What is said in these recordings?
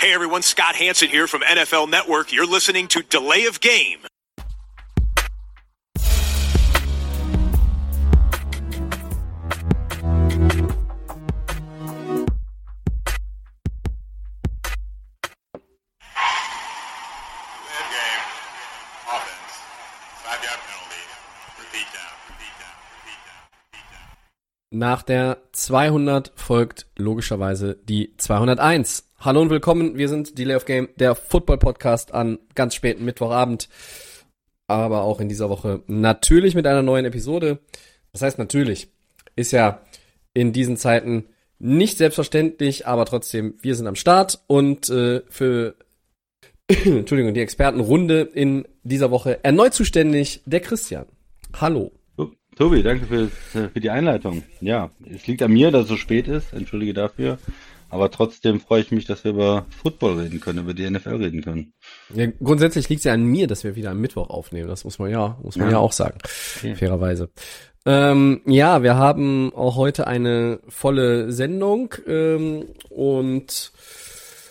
Hey everyone, Scott Hanson here from NFL Network. You're listening to Delay of Game. Delay of game. Offense. Five yard penalty. Repeat down. Repeat down. Repeat down. Repeat down. Nach der 200 folgt logischerweise die 201. Hallo und willkommen, wir sind Delay of Game, der Football-Podcast an ganz späten Mittwochabend, aber auch in dieser Woche natürlich mit einer neuen Episode. Das heißt natürlich, ist ja in diesen Zeiten nicht selbstverständlich, aber trotzdem, wir sind am Start und äh, für Entschuldigung, die Expertenrunde in dieser Woche erneut zuständig der Christian. Hallo. Tobi, danke für, für die Einleitung. Ja, es liegt an mir, dass es so spät ist. Entschuldige dafür. Aber trotzdem freue ich mich, dass wir über Football reden können, über die NFL reden können. Ja, grundsätzlich liegt es ja an mir, dass wir wieder am Mittwoch aufnehmen. Das muss man ja, muss man ja, Ja. auch sagen, Okay. fairerweise. Ähm, ja, wir haben auch heute eine volle Sendung ähm, und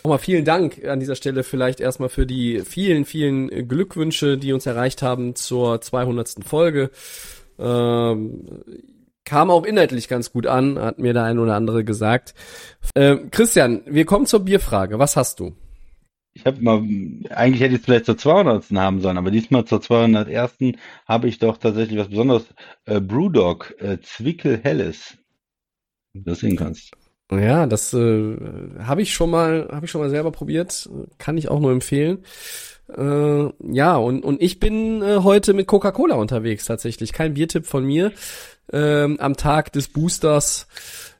nochmal vielen Dank an dieser Stelle vielleicht erstmal für die vielen, vielen Glückwünsche, die uns erreicht haben zur 200. Folge. Ähm, kam auch inhaltlich ganz gut an, hat mir der ein oder andere gesagt. Ähm, Christian, wir kommen zur Bierfrage. Was hast du? Ich habe mal, eigentlich hätte ich es vielleicht zur 200. haben sollen, aber diesmal zur 201. habe ich doch tatsächlich was Besonderes. Äh, Brewdog, äh, Zwickel Helles. Das sehen kannst. Ja, das äh, habe ich schon mal, habe ich schon mal selber probiert, kann ich auch nur empfehlen. Äh, ja, und und ich bin äh, heute mit Coca-Cola unterwegs tatsächlich. Kein Biertipp von mir. Ähm, am Tag des Boosters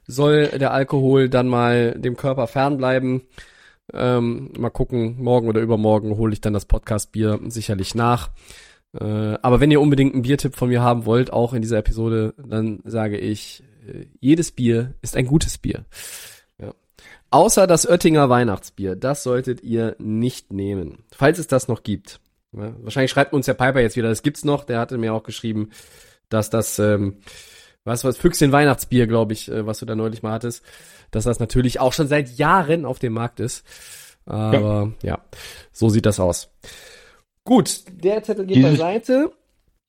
soll der Alkohol dann mal dem Körper fernbleiben. Ähm, mal gucken, morgen oder übermorgen hole ich dann das Podcast-Bier sicherlich nach. Äh, aber wenn ihr unbedingt einen Biertipp von mir haben wollt, auch in dieser Episode, dann sage ich, äh, jedes Bier ist ein gutes Bier. Ja. Außer das Oettinger Weihnachtsbier, das solltet ihr nicht nehmen, falls es das noch gibt. Ja, wahrscheinlich schreibt uns der Piper jetzt wieder, das gibt's noch, der hatte mir auch geschrieben, dass das, ähm, was, was, Füchschen Weihnachtsbier, glaube ich, äh, was du da neulich mal hattest, dass das natürlich auch schon seit Jahren auf dem Markt ist. Aber ja, so sieht das aus. Gut, der Zettel geht Dieses- beiseite.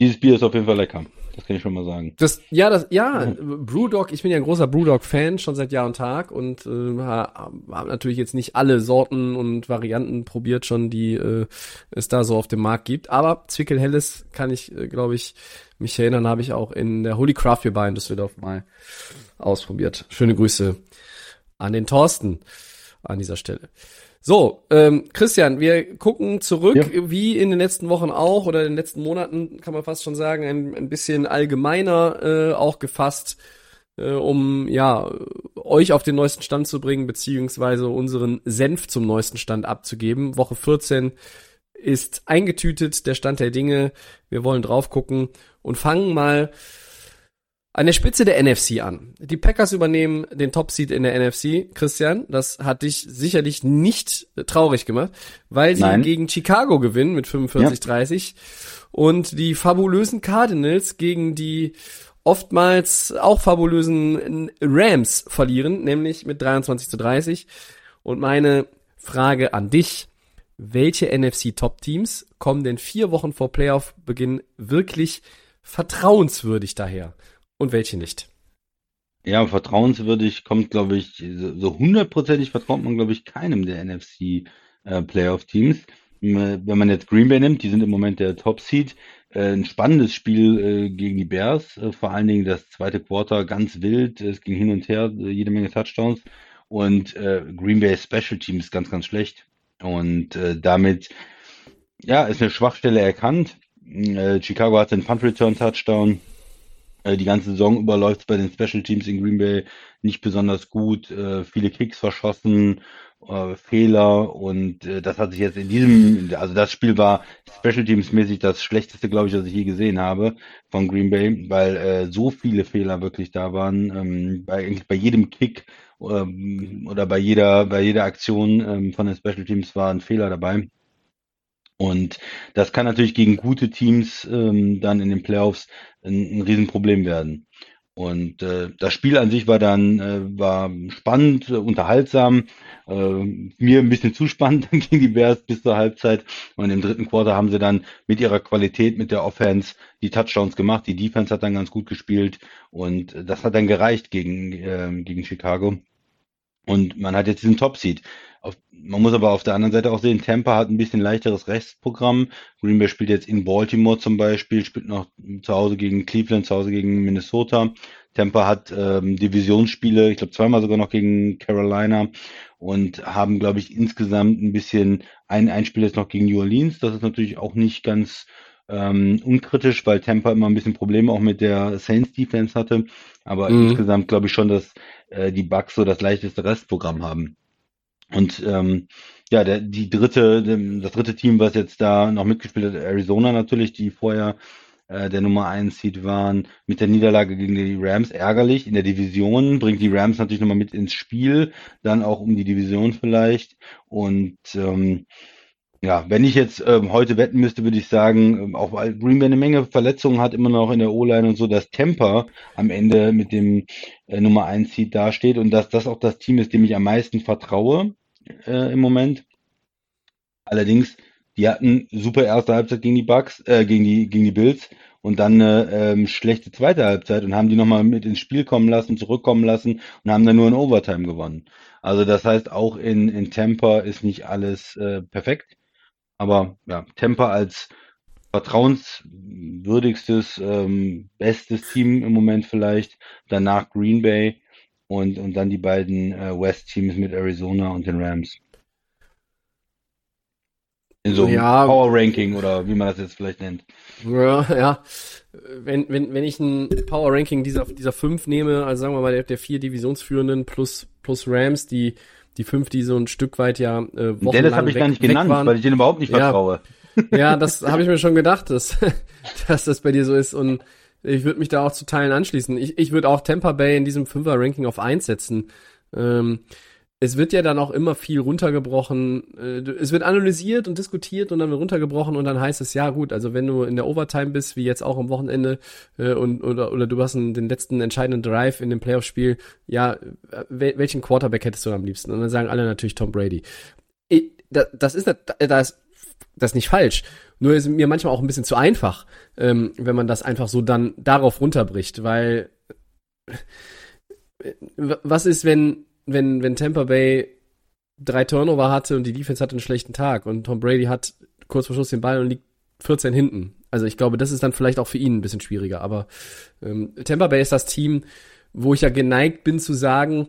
Dieses Bier ist auf jeden Fall lecker. Das kann ich schon mal sagen. Das, ja, das, ja, Brewdog, ich bin ja ein großer Brewdog-Fan, schon seit Jahr und Tag und äh, habe natürlich jetzt nicht alle Sorten und Varianten probiert schon, die äh, es da so auf dem Markt gibt. Aber Zwickel Helles kann ich, äh, glaube ich, mich erinnern, habe ich auch in der Holy Craft Beer Bar in Düsseldorf mal ausprobiert. Schöne Grüße an den Thorsten an dieser Stelle. So, ähm, Christian, wir gucken zurück, Ja. wie in den letzten Wochen auch oder in den letzten Monaten, kann man fast schon sagen, ein, ein bisschen allgemeiner äh, auch gefasst, äh, um ja euch auf den neuesten Stand zu bringen, beziehungsweise unseren Senf zum neuesten Stand abzugeben. Woche 14 ist eingetütet, der Stand der Dinge. Wir wollen drauf gucken und fangen mal an der Spitze der NFC an. Die Packers übernehmen den Top-Seed in der NFC. Christian, das hat dich sicherlich nicht traurig gemacht, weil sie Nein. gegen Chicago gewinnen mit 45-30 und die fabulösen Cardinals gegen die oftmals auch fabulösen Rams verlieren, nämlich mit 23 zu 30. Und meine Frage an dich, welche NFC Top-Teams kommen denn vier Wochen vor Playoff-Beginn wirklich vertrauenswürdig daher und welche nicht? Ja, vertrauenswürdig kommt, glaube ich, so hundertprozentig vertraut man, glaube ich, keinem der NFC äh, Playoff-Teams. M- Wenn man jetzt Green Bay nimmt, die sind im Moment der Top-Seed. Äh, ein spannendes Spiel äh, gegen die Bears, äh, vor allen Dingen das zweite Quarter ganz wild. Es ging hin und her, äh, jede Menge Touchdowns. Und äh, Green Bay Special Teams ganz, ganz schlecht. Und äh, damit, ja, ist eine Schwachstelle erkannt. Äh, Chicago hat den Punt Return Touchdown. Äh, Die ganze Saison über läuft bei den Special Teams in Green Bay nicht besonders gut. Äh, viele Kicks verschossen, äh, Fehler und äh, das hat sich jetzt in diesem, also das Spiel war Special Teams mäßig das schlechteste, glaube ich, was ich je gesehen habe von Green Bay, weil äh, so viele Fehler wirklich da waren. Ähm, bei, eigentlich bei jedem Kick ähm, oder bei jeder, bei jeder Aktion ähm, von den Special Teams war ein Fehler dabei. Und das kann natürlich gegen gute Teams ähm, dann in den Playoffs ein, ein Riesenproblem werden. Und äh, das Spiel an sich war dann äh, war spannend, äh, unterhaltsam, äh, mir ein bisschen zu spannend gegen die Bears bis zur Halbzeit. Und im dritten Quarter haben sie dann mit ihrer Qualität, mit der Offense die Touchdowns gemacht. Die Defense hat dann ganz gut gespielt und das hat dann gereicht gegen äh, gegen Chicago. Und man hat jetzt diesen Top-Seed. Auf, man muss aber auf der anderen Seite auch sehen, Tampa hat ein bisschen leichteres Restprogramm. Green Bay spielt jetzt in Baltimore zum Beispiel, spielt noch zu Hause gegen Cleveland, zu Hause gegen Minnesota. Tampa hat ähm, Divisionsspiele, ich glaube zweimal sogar noch gegen Carolina und haben, glaube ich, insgesamt ein bisschen ein, ein Spiel jetzt noch gegen New Orleans. Das ist natürlich auch nicht ganz ähm, unkritisch, weil Tampa immer ein bisschen Probleme auch mit der Saints Defense hatte. Aber mhm. insgesamt glaube ich schon, dass äh, die Bucks so das leichteste Restprogramm haben. Und ähm, ja, der, die dritte, das dritte Team, was jetzt da noch mitgespielt hat, Arizona natürlich, die vorher äh, der Nummer 1 Seed waren, mit der Niederlage gegen die Rams ärgerlich. In der Division bringt die Rams natürlich nochmal mit ins Spiel, dann auch um die Division vielleicht. Und ähm, ja, wenn ich jetzt ähm, heute wetten müsste, würde ich sagen, ähm, auch weil Green Bay eine Menge Verletzungen hat, immer noch in der O-Line und so, dass Temper am Ende mit dem äh, Nummer 1 Seed dasteht und dass das auch das Team ist, dem ich am meisten vertraue äh, im Moment. Allerdings, die hatten super erste Halbzeit gegen die Bucks, äh, gegen die gegen die Bills und dann eine ähm, schlechte zweite Halbzeit und haben die nochmal mit ins Spiel kommen lassen, zurückkommen lassen und haben dann nur in Overtime gewonnen. Also das heißt, auch in, in Tampa ist nicht alles äh, perfekt. Aber ja, Tampa als vertrauenswürdigstes, ähm, bestes Team im Moment vielleicht. Danach Green Bay und, und dann die beiden äh, West-Teams mit Arizona und den Rams. In so einem ja, Power Ranking oder wie man das jetzt vielleicht nennt. Ja, ja. Wenn, wenn, wenn ich ein Power Ranking dieser, dieser fünf nehme, also sagen wir mal der, der vier Divisionsführenden plus, plus Rams, die die fünf, die so ein Stück weit ja äh, wochenlang Dennis habe ich weg, gar nicht genannt, waren. weil ich den überhaupt nicht vertraue. Ja, das habe ich mir schon gedacht, dass, dass das bei dir so ist und ich würde mich da auch zu Teilen anschließen. Ich, ich würde auch Tampa Bay in diesem Fünfer-Ranking auf eins setzen. Ähm, es wird ja dann auch immer viel runtergebrochen. Äh, es wird analysiert und diskutiert und dann wird runtergebrochen und dann heißt es, ja gut, also wenn du in der Overtime bist, wie jetzt auch am Wochenende, äh, und, oder, oder du hast den letzten entscheidenden Drive in dem Playoff-Spiel, ja, welchen Quarterback hättest du am liebsten? Und dann sagen alle natürlich Tom Brady. Das ist, das ist nicht falsch. Nur ist mir manchmal auch ein bisschen zu einfach, ähm, wenn man das einfach so dann darauf runterbricht, weil was ist, wenn wenn, wenn Tampa Bay drei Turnover hatte und die Defense hatte einen schlechten Tag und Tom Brady hat kurz vor Schluss den Ball und liegt 14 hinten. Also ich glaube, das ist dann vielleicht auch für ihn ein bisschen schwieriger. Aber ähm, Tampa Bay ist das Team, wo ich ja geneigt bin zu sagen,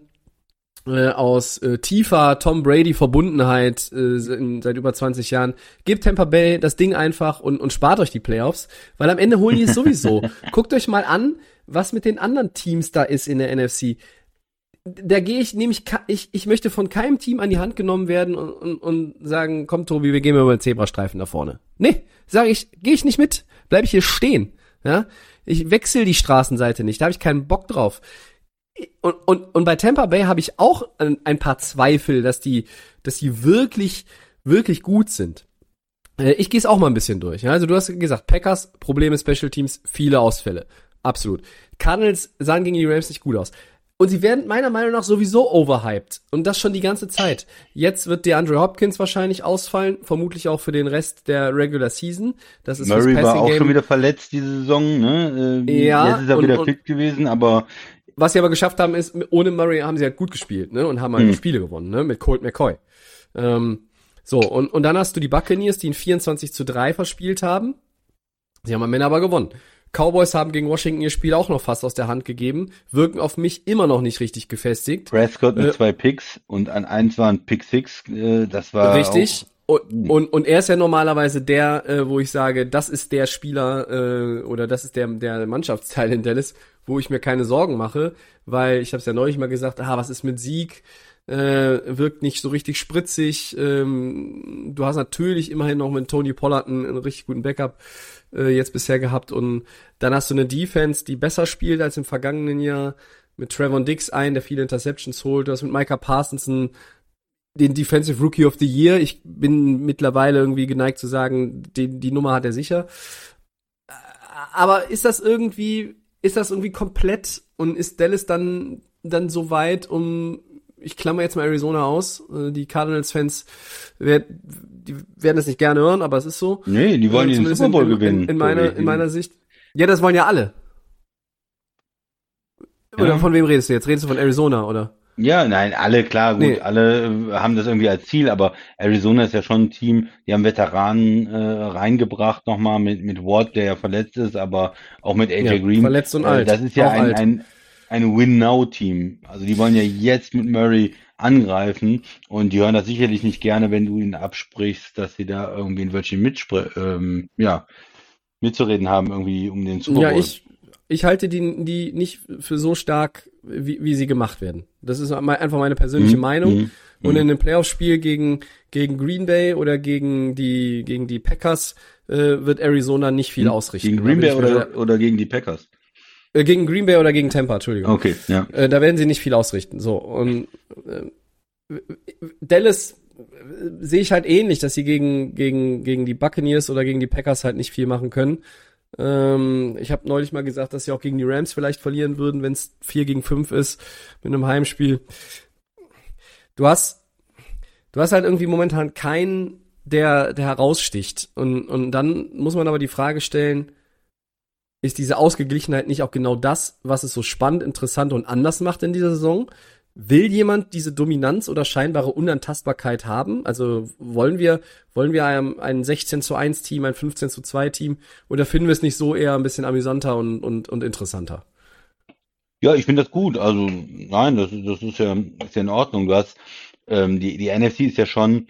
äh, aus äh, tiefer Tom Brady Verbundenheit äh, seit über 20 Jahren, gebt Tampa Bay das Ding einfach und, und spart euch die Playoffs, weil am Ende holen die es sowieso. Guckt euch mal an, was mit den anderen Teams da ist in der NFC da gehe ich nämlich, ich, ich möchte von keinem Team an die Hand genommen werden und, und, und sagen, komm Tobi, wir gehen mal über den Zebrastreifen da vorne. Nee, sage ich, gehe ich nicht mit, bleib ich hier stehen. Ja, ich wechsle die Straßenseite nicht, da habe ich keinen Bock drauf. Und, und, und bei Tampa Bay habe ich auch ein, paar Zweifel, dass die, dass die wirklich, wirklich gut sind. Äh, ich gehe es auch mal ein bisschen durch. Also du hast gesagt, Packers, Probleme Special Teams, viele Ausfälle. Absolut. Cardinals sahen gegen die Rams nicht gut aus. Und sie werden meiner Meinung nach sowieso overhyped. Und das schon die ganze Zeit. Jetzt wird DeAndre Hopkins wahrscheinlich ausfallen, vermutlich auch für den Rest der Regular Season. Das ist Murray war auch schon wieder verletzt diese Saison, ne? Äh, ja. Jetzt ist er und, wieder fit gewesen, aber was sie aber geschafft haben, ist, ohne Murray haben sie halt gut gespielt, ne? Und haben halt hm. Spiele gewonnen, ne? Mit Colt McCoy. Ähm, so, und, und dann hast du die Buccaneers, die in 24 zu 3 verspielt haben. Sie haben am Ende aber gewonnen. Cowboys haben gegen Washington ihr Spiel auch noch fast aus der Hand gegeben, wirken auf mich immer noch nicht richtig gefestigt. Prescott mit äh, zwei Picks und an eins war ein Pick Six, äh, das war richtig. Und, und, und er ist ja normalerweise der, äh, wo ich sage, das ist der Spieler äh, oder das ist der, der Mannschaftsteil in Dallas, wo ich mir keine Sorgen mache, weil ich habe es ja neulich mal gesagt, ah, was ist mit Sieg? Äh, wirkt nicht so richtig spritzig. Ähm, du hast natürlich immerhin noch mit Tony Pollard einen, einen richtig guten Backup äh, jetzt bisher gehabt. Und dann hast du eine Defense, die besser spielt als im vergangenen Jahr. Mit Trevor Dix ein, der viele Interceptions holt. Du hast mit Micah Parsonson den Defensive Rookie of the Year. Ich bin mittlerweile irgendwie geneigt zu sagen, die, die Nummer hat er sicher. Aber ist das irgendwie, ist das irgendwie komplett und ist Dallas dann, dann so weit, um, ich klammer jetzt mal Arizona aus, äh, die Cardinals-Fans werden, die werden das nicht gerne hören, aber es ist so. Nee, die wollen Äh, den Super Bowl in, in, gewinnen. In, in, meiner, in meiner Sicht. Ja, das wollen ja alle. Oder Ja. von wem redest du jetzt? Redest du von Arizona, oder? Ja, nein, alle, klar, gut, Nee. alle äh, haben das irgendwie als Ziel, aber Arizona ist ja schon ein Team, die haben Veteranen äh, reingebracht nochmal mit, mit Ward, der ja verletzt ist, aber auch mit AJ Ja, Green. verletzt und Äh, alt. Das ist ja Auch ein, alt. ein, ein Win-Now-Team. Also die wollen ja jetzt mit Murray angreifen und die hören das sicherlich nicht gerne, wenn du ihnen absprichst, dass sie da irgendwie ein Wörtchen mitspr ähm, ja, mitzureden haben, irgendwie um den Super Bowl. Ja, ich, ich halte die, die nicht für so stark, wie, wie sie gemacht werden. Das ist einfach meine persönliche Mhm, Meinung. mhm, Und mhm. in einem Playoff-Spiel gegen, gegen Green Bay oder gegen die, gegen die Packers äh, wird Arizona nicht viel ausrichten. Hm? Gegen Green Bay oder, oder gegen die Packers? äh, gegen Green Bay oder gegen Tampa, Entschuldigung. Okay, ja. Äh, da werden sie nicht viel ausrichten. So und äh, Dallas äh, sehe ich halt ähnlich, dass sie gegen gegen gegen die Buccaneers oder gegen die Packers halt nicht viel machen können. Ähm, ich habe neulich mal gesagt, dass sie auch gegen die Rams vielleicht verlieren würden, wenn es 4 gegen 5 ist mit einem Heimspiel. Du hast du hast halt irgendwie momentan keinen, der der heraussticht und und dann muss man aber die Frage stellen, ist diese Ausgeglichenheit nicht auch genau das, was es so spannend, interessant und anders macht in dieser Saison? Will jemand diese Dominanz oder scheinbare Unantastbarkeit haben? Also wollen wir, wollen wir ein, ein 16 zu 1 Team, ein 15 zu 2 Team oder finden wir es nicht so eher ein bisschen amüsanter und, und, und interessanter? Ja, ich finde das gut. Also nein, das, ist- das ist ja, ist ja in Ordnung. Du hast ähm, die, die NFC ist ja schon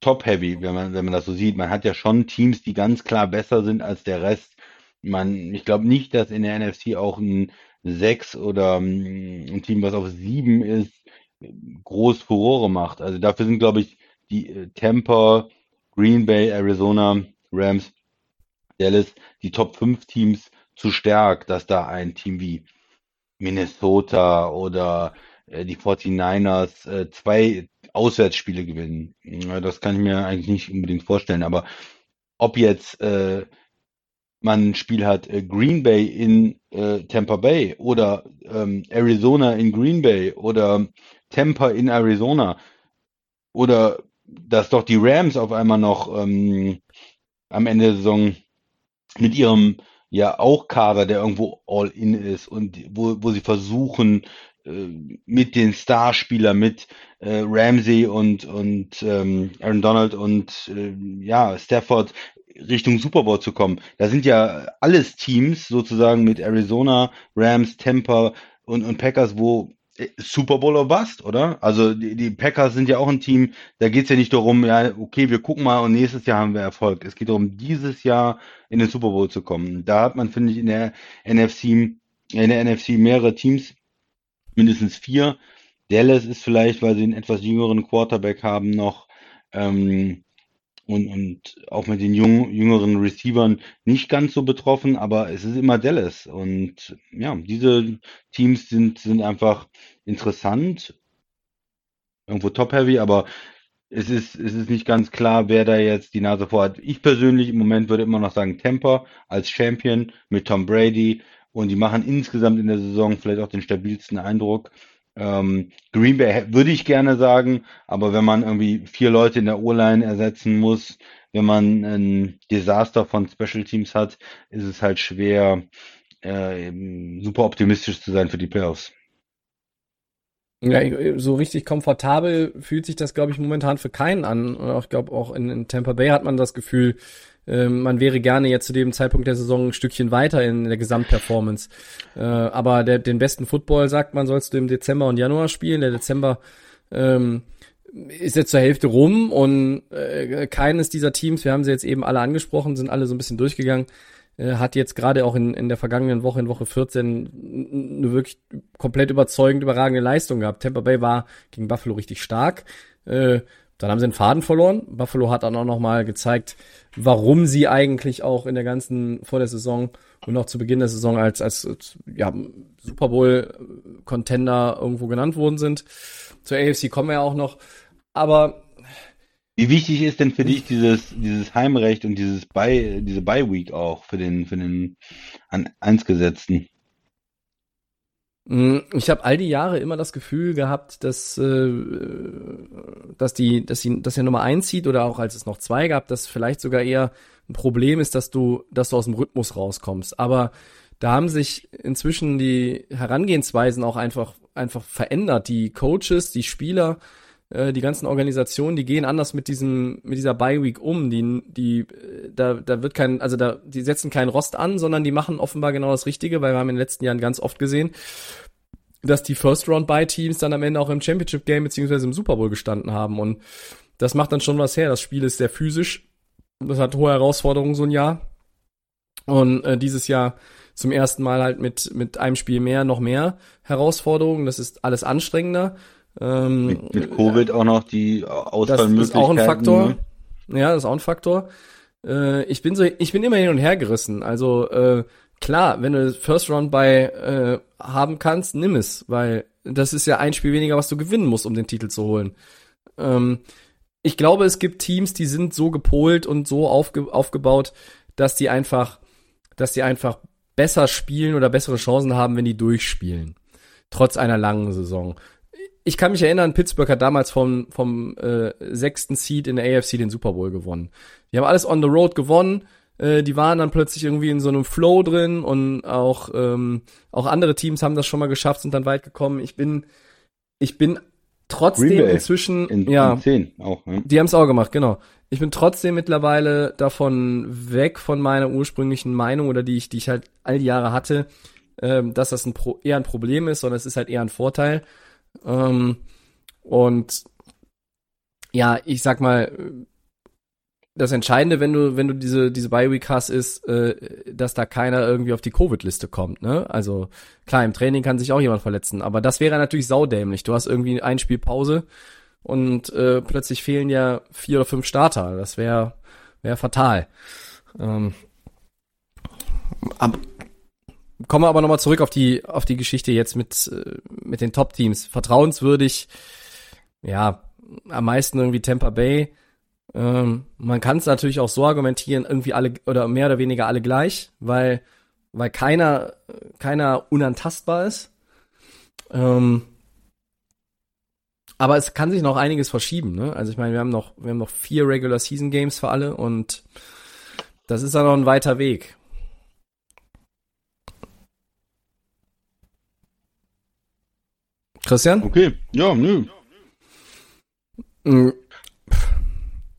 top-heavy, wenn man, wenn man das so sieht. Man hat ja schon Teams, die ganz klar besser sind als der Rest. Man, ich glaube nicht, dass in der NFC auch ein sechs oder ähm, ein Team, was auf sieben ist, groß Furore macht. Also dafür sind, glaube ich, die äh, Tampa, Green Bay, Arizona, Rams, Dallas, die Top 5 Teams zu stark, dass da ein Team wie Minnesota oder äh, die 49ers äh, zwei Auswärtsspiele gewinnen. Das kann ich mir eigentlich nicht unbedingt vorstellen. Aber ob jetzt äh, man ein Spiel hat, äh, Green Bay in äh, Tampa Bay oder ähm, Arizona in Green Bay oder Tampa in Arizona oder dass doch die Rams auf einmal noch ähm, am Ende der Saison mit ihrem ja auch Kader, der irgendwo all in ist und wo, wo sie versuchen, äh, mit den Starspielern, mit äh, Ramsey und, und ähm, Aaron Donald und äh, ja, Stafford Richtung Super Bowl zu kommen. Da sind ja alles Teams sozusagen mit Arizona, Rams, Tampa und, und Packers, wo äh, Super Bowl or Bust, oder? Also die, die Packers sind ja auch ein Team, da geht's ja nicht darum, ja, okay, wir gucken mal und nächstes Jahr haben wir Erfolg. Es geht darum, dieses Jahr in den Super Bowl zu kommen. Da hat man, finde ich, in der NFC, in der NFC mehrere Teams, mindestens vier. Dallas ist vielleicht, weil sie einen etwas jüngeren Quarterback haben noch, ähm, und, und auch mit den jungen, jüngeren Receivern nicht ganz so betroffen, aber es ist immer Dallas. Und ja, diese Teams sind, sind einfach interessant, irgendwo top-heavy, aber es ist, es ist nicht ganz klar, wer da jetzt die Nase vor hat. Ich persönlich im Moment würde immer noch sagen Tampa als Champion mit Tom Brady und die machen insgesamt in der Saison vielleicht auch den stabilsten Eindruck. Ähm, Green Bay würde ich gerne sagen, aber wenn man irgendwie vier Leute in der O-Line ersetzen muss, wenn man ein Desaster von Special Teams hat, ist es halt schwer, äh, super optimistisch zu sein für die Playoffs. Ja, so richtig komfortabel fühlt sich das, glaube ich, momentan für keinen an. Und ich glaube, auch in, in Tampa Bay hat man das Gefühl, ähm, man wäre gerne jetzt zu dem Zeitpunkt der Saison ein Stückchen weiter in der Gesamtperformance. Äh, aber der, den besten Football, sagt man, sollst du im Dezember und Januar spielen. Der Dezember ähm, ist jetzt zur Hälfte rum und äh, keines dieser Teams, wir haben sie jetzt eben alle angesprochen, sind alle so ein bisschen durchgegangen, äh, hat jetzt gerade auch in, in der vergangenen Woche, in Woche 14, eine wirklich komplett überzeugend überragende Leistung gehabt. Tampa Bay war gegen Buffalo richtig stark. Äh, dann haben sie den Faden verloren. Buffalo hat dann auch noch mal gezeigt, warum sie eigentlich auch in der ganzen vor der Saison und auch zu Beginn der Saison als als, als ja, Super Bowl Contender irgendwo genannt worden sind. Zur AFC kommen wir ja auch noch, aber Wie wichtig ist denn für dich dieses, dieses Heimrecht und dieses Bye, diese Bye Week auch für den, für den an eins gesetzten? Mm, ich habe all die Jahre immer das Gefühl gehabt, dass, äh, dass die, dass sie, dass der Nummer eins zieht oder auch als es noch zwei gab, dass vielleicht sogar eher ein Problem ist, dass du, dass du aus dem Rhythmus rauskommst. Aber da haben sich inzwischen die Herangehensweisen auch einfach, einfach verändert. Die Coaches, die Spieler, äh, die ganzen Organisationen, die gehen anders mit diesem, mit dieser Bye Week um. Die, die, da, da wird kein, also da, die setzen keinen Rost an, sondern die machen offenbar genau das Richtige, weil wir haben in den letzten Jahren ganz oft gesehen, dass die First Round Bye Teams dann am Ende auch im Championship Game beziehungsweise im Super Bowl gestanden haben und das macht dann schon was her. Das Spiel ist sehr physisch. Das hat hohe Herausforderungen so ein Jahr. Und äh, dieses Jahr zum ersten Mal halt mit, mit einem Spiel mehr, noch mehr Herausforderungen. Das ist alles anstrengender. Ähm, mit, mit Covid auch noch die Ausfallmöglichkeiten. Das ist auch ein Faktor. Ne? Ja, das ist auch ein Faktor. Äh, ich bin so, ich bin immer hin und her gerissen. Also äh, klar, wenn du First Round bei äh, haben kannst, nimm es, weil das ist ja ein Spiel weniger, was du gewinnen musst, um den Titel zu holen. Ähm, ich glaube, es gibt Teams, die sind so gepolt und so aufge aufgebaut, dass die einfach, dass die einfach besser spielen oder bessere Chancen haben, wenn die durchspielen. Trotz einer langen Saison ich kann mich erinnern, Pittsburgh hat damals vom, vom äh, sechsten Seed in der AFC den Super Bowl gewonnen. Die haben alles on the road gewonnen. Äh, die waren dann plötzlich irgendwie in so einem Flow drin und auch, ähm, auch andere Teams haben das schon mal geschafft, sind dann weit gekommen. Ich bin, ich bin trotzdem inzwischen, in, ja, in 10 auch, ne? die haben es auch gemacht, genau. Ich bin trotzdem mittlerweile davon weg von meiner ursprünglichen Meinung oder die ich, die ich halt all die Jahre hatte, ähm, dass das ein Pro eher ein Problem ist, sondern es ist halt eher ein Vorteil. Ähm, und ja, ich sag mal, das Entscheidende, wenn du, wenn du diese, diese Bi-Week hast, ist, äh, dass da keiner irgendwie auf die Covid-Liste kommt, ne? Also, klar, im Training kann sich auch jemand verletzen, aber das wäre natürlich saudämlich. Du hast irgendwie ein Spiel Pause und äh, plötzlich fehlen ja vier oder fünf Starter. Das wäre wäre fatal. Ähm, ab, Kommen wir aber nochmal zurück auf die, auf die Geschichte jetzt mit, äh, mit den Top-Teams. Vertrauenswürdig, ja, am meisten irgendwie Tampa Bay. Ähm, man kann es natürlich auch so argumentieren, irgendwie alle oder mehr oder weniger alle gleich, weil, weil keiner, keiner unantastbar ist. Ähm, aber es kann sich noch einiges verschieben, ne? Also ich meine, wir haben noch, wir haben noch vier Regular Season Games für alle und das ist dann noch ein weiter Weg. Christian? Okay, ja, nö. Mhm.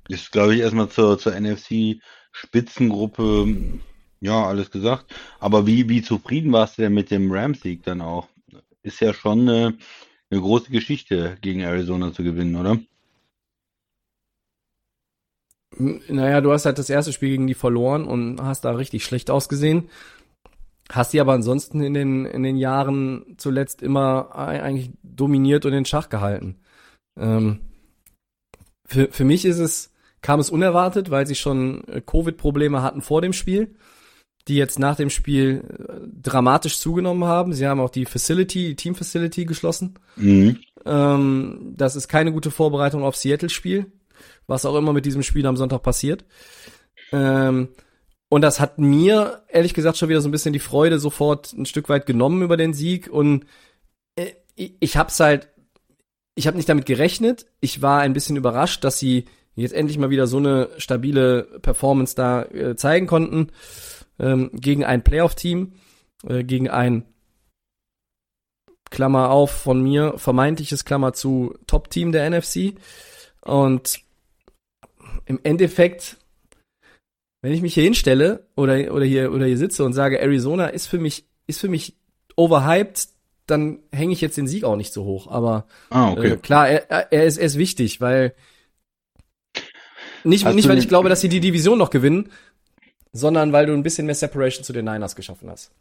Ist, glaube ich, erstmal zur, zur NFC-Spitzengruppe, ja, alles gesagt. Aber wie, wie zufrieden warst du denn mit dem Rams-Sieg dann auch? Ist ja schon eine, eine große Geschichte, gegen Arizona zu gewinnen, oder? Naja, du hast halt das erste Spiel gegen die verloren und hast da richtig schlecht ausgesehen. Hast sie aber ansonsten in den, in den Jahren zuletzt immer eigentlich dominiert und in Schach gehalten. Ähm, für, für mich ist es, kam es unerwartet, weil sie schon äh, Covid-Probleme hatten vor dem Spiel, die jetzt nach dem Spiel äh, dramatisch zugenommen haben. Sie haben auch die Facility, die Team-Facility geschlossen. Mhm. Ähm, das ist keine gute Vorbereitung auf Seattle-Spiel, was auch immer mit diesem Spiel am Sonntag passiert. Ähm, und das hat mir, ehrlich gesagt, schon wieder so ein bisschen die Freude sofort ein Stück weit genommen über den Sieg. Und äh, ich hab's halt, ich habe nicht damit gerechnet. Ich war ein bisschen überrascht, dass sie jetzt endlich mal wieder so eine stabile Performance da äh, zeigen konnten ähm, gegen ein Playoff-Team, äh, gegen ein Klammer auf von mir, vermeintliches Klammer zu Top-Team der NFC. Und im Endeffekt wenn ich mich hier hinstelle oder, oder hier, oder hier sitze und sage, Arizona ist für mich, ist für mich overhyped, dann hänge ich jetzt den Sieg auch nicht so hoch. Aber ah, okay. äh, klar, er, er, ist, er ist wichtig, weil nicht, nicht weil ich glaube, dass sie die Division noch gewinnen, sondern weil du ein bisschen mehr Separation zu den Niners geschaffen hast.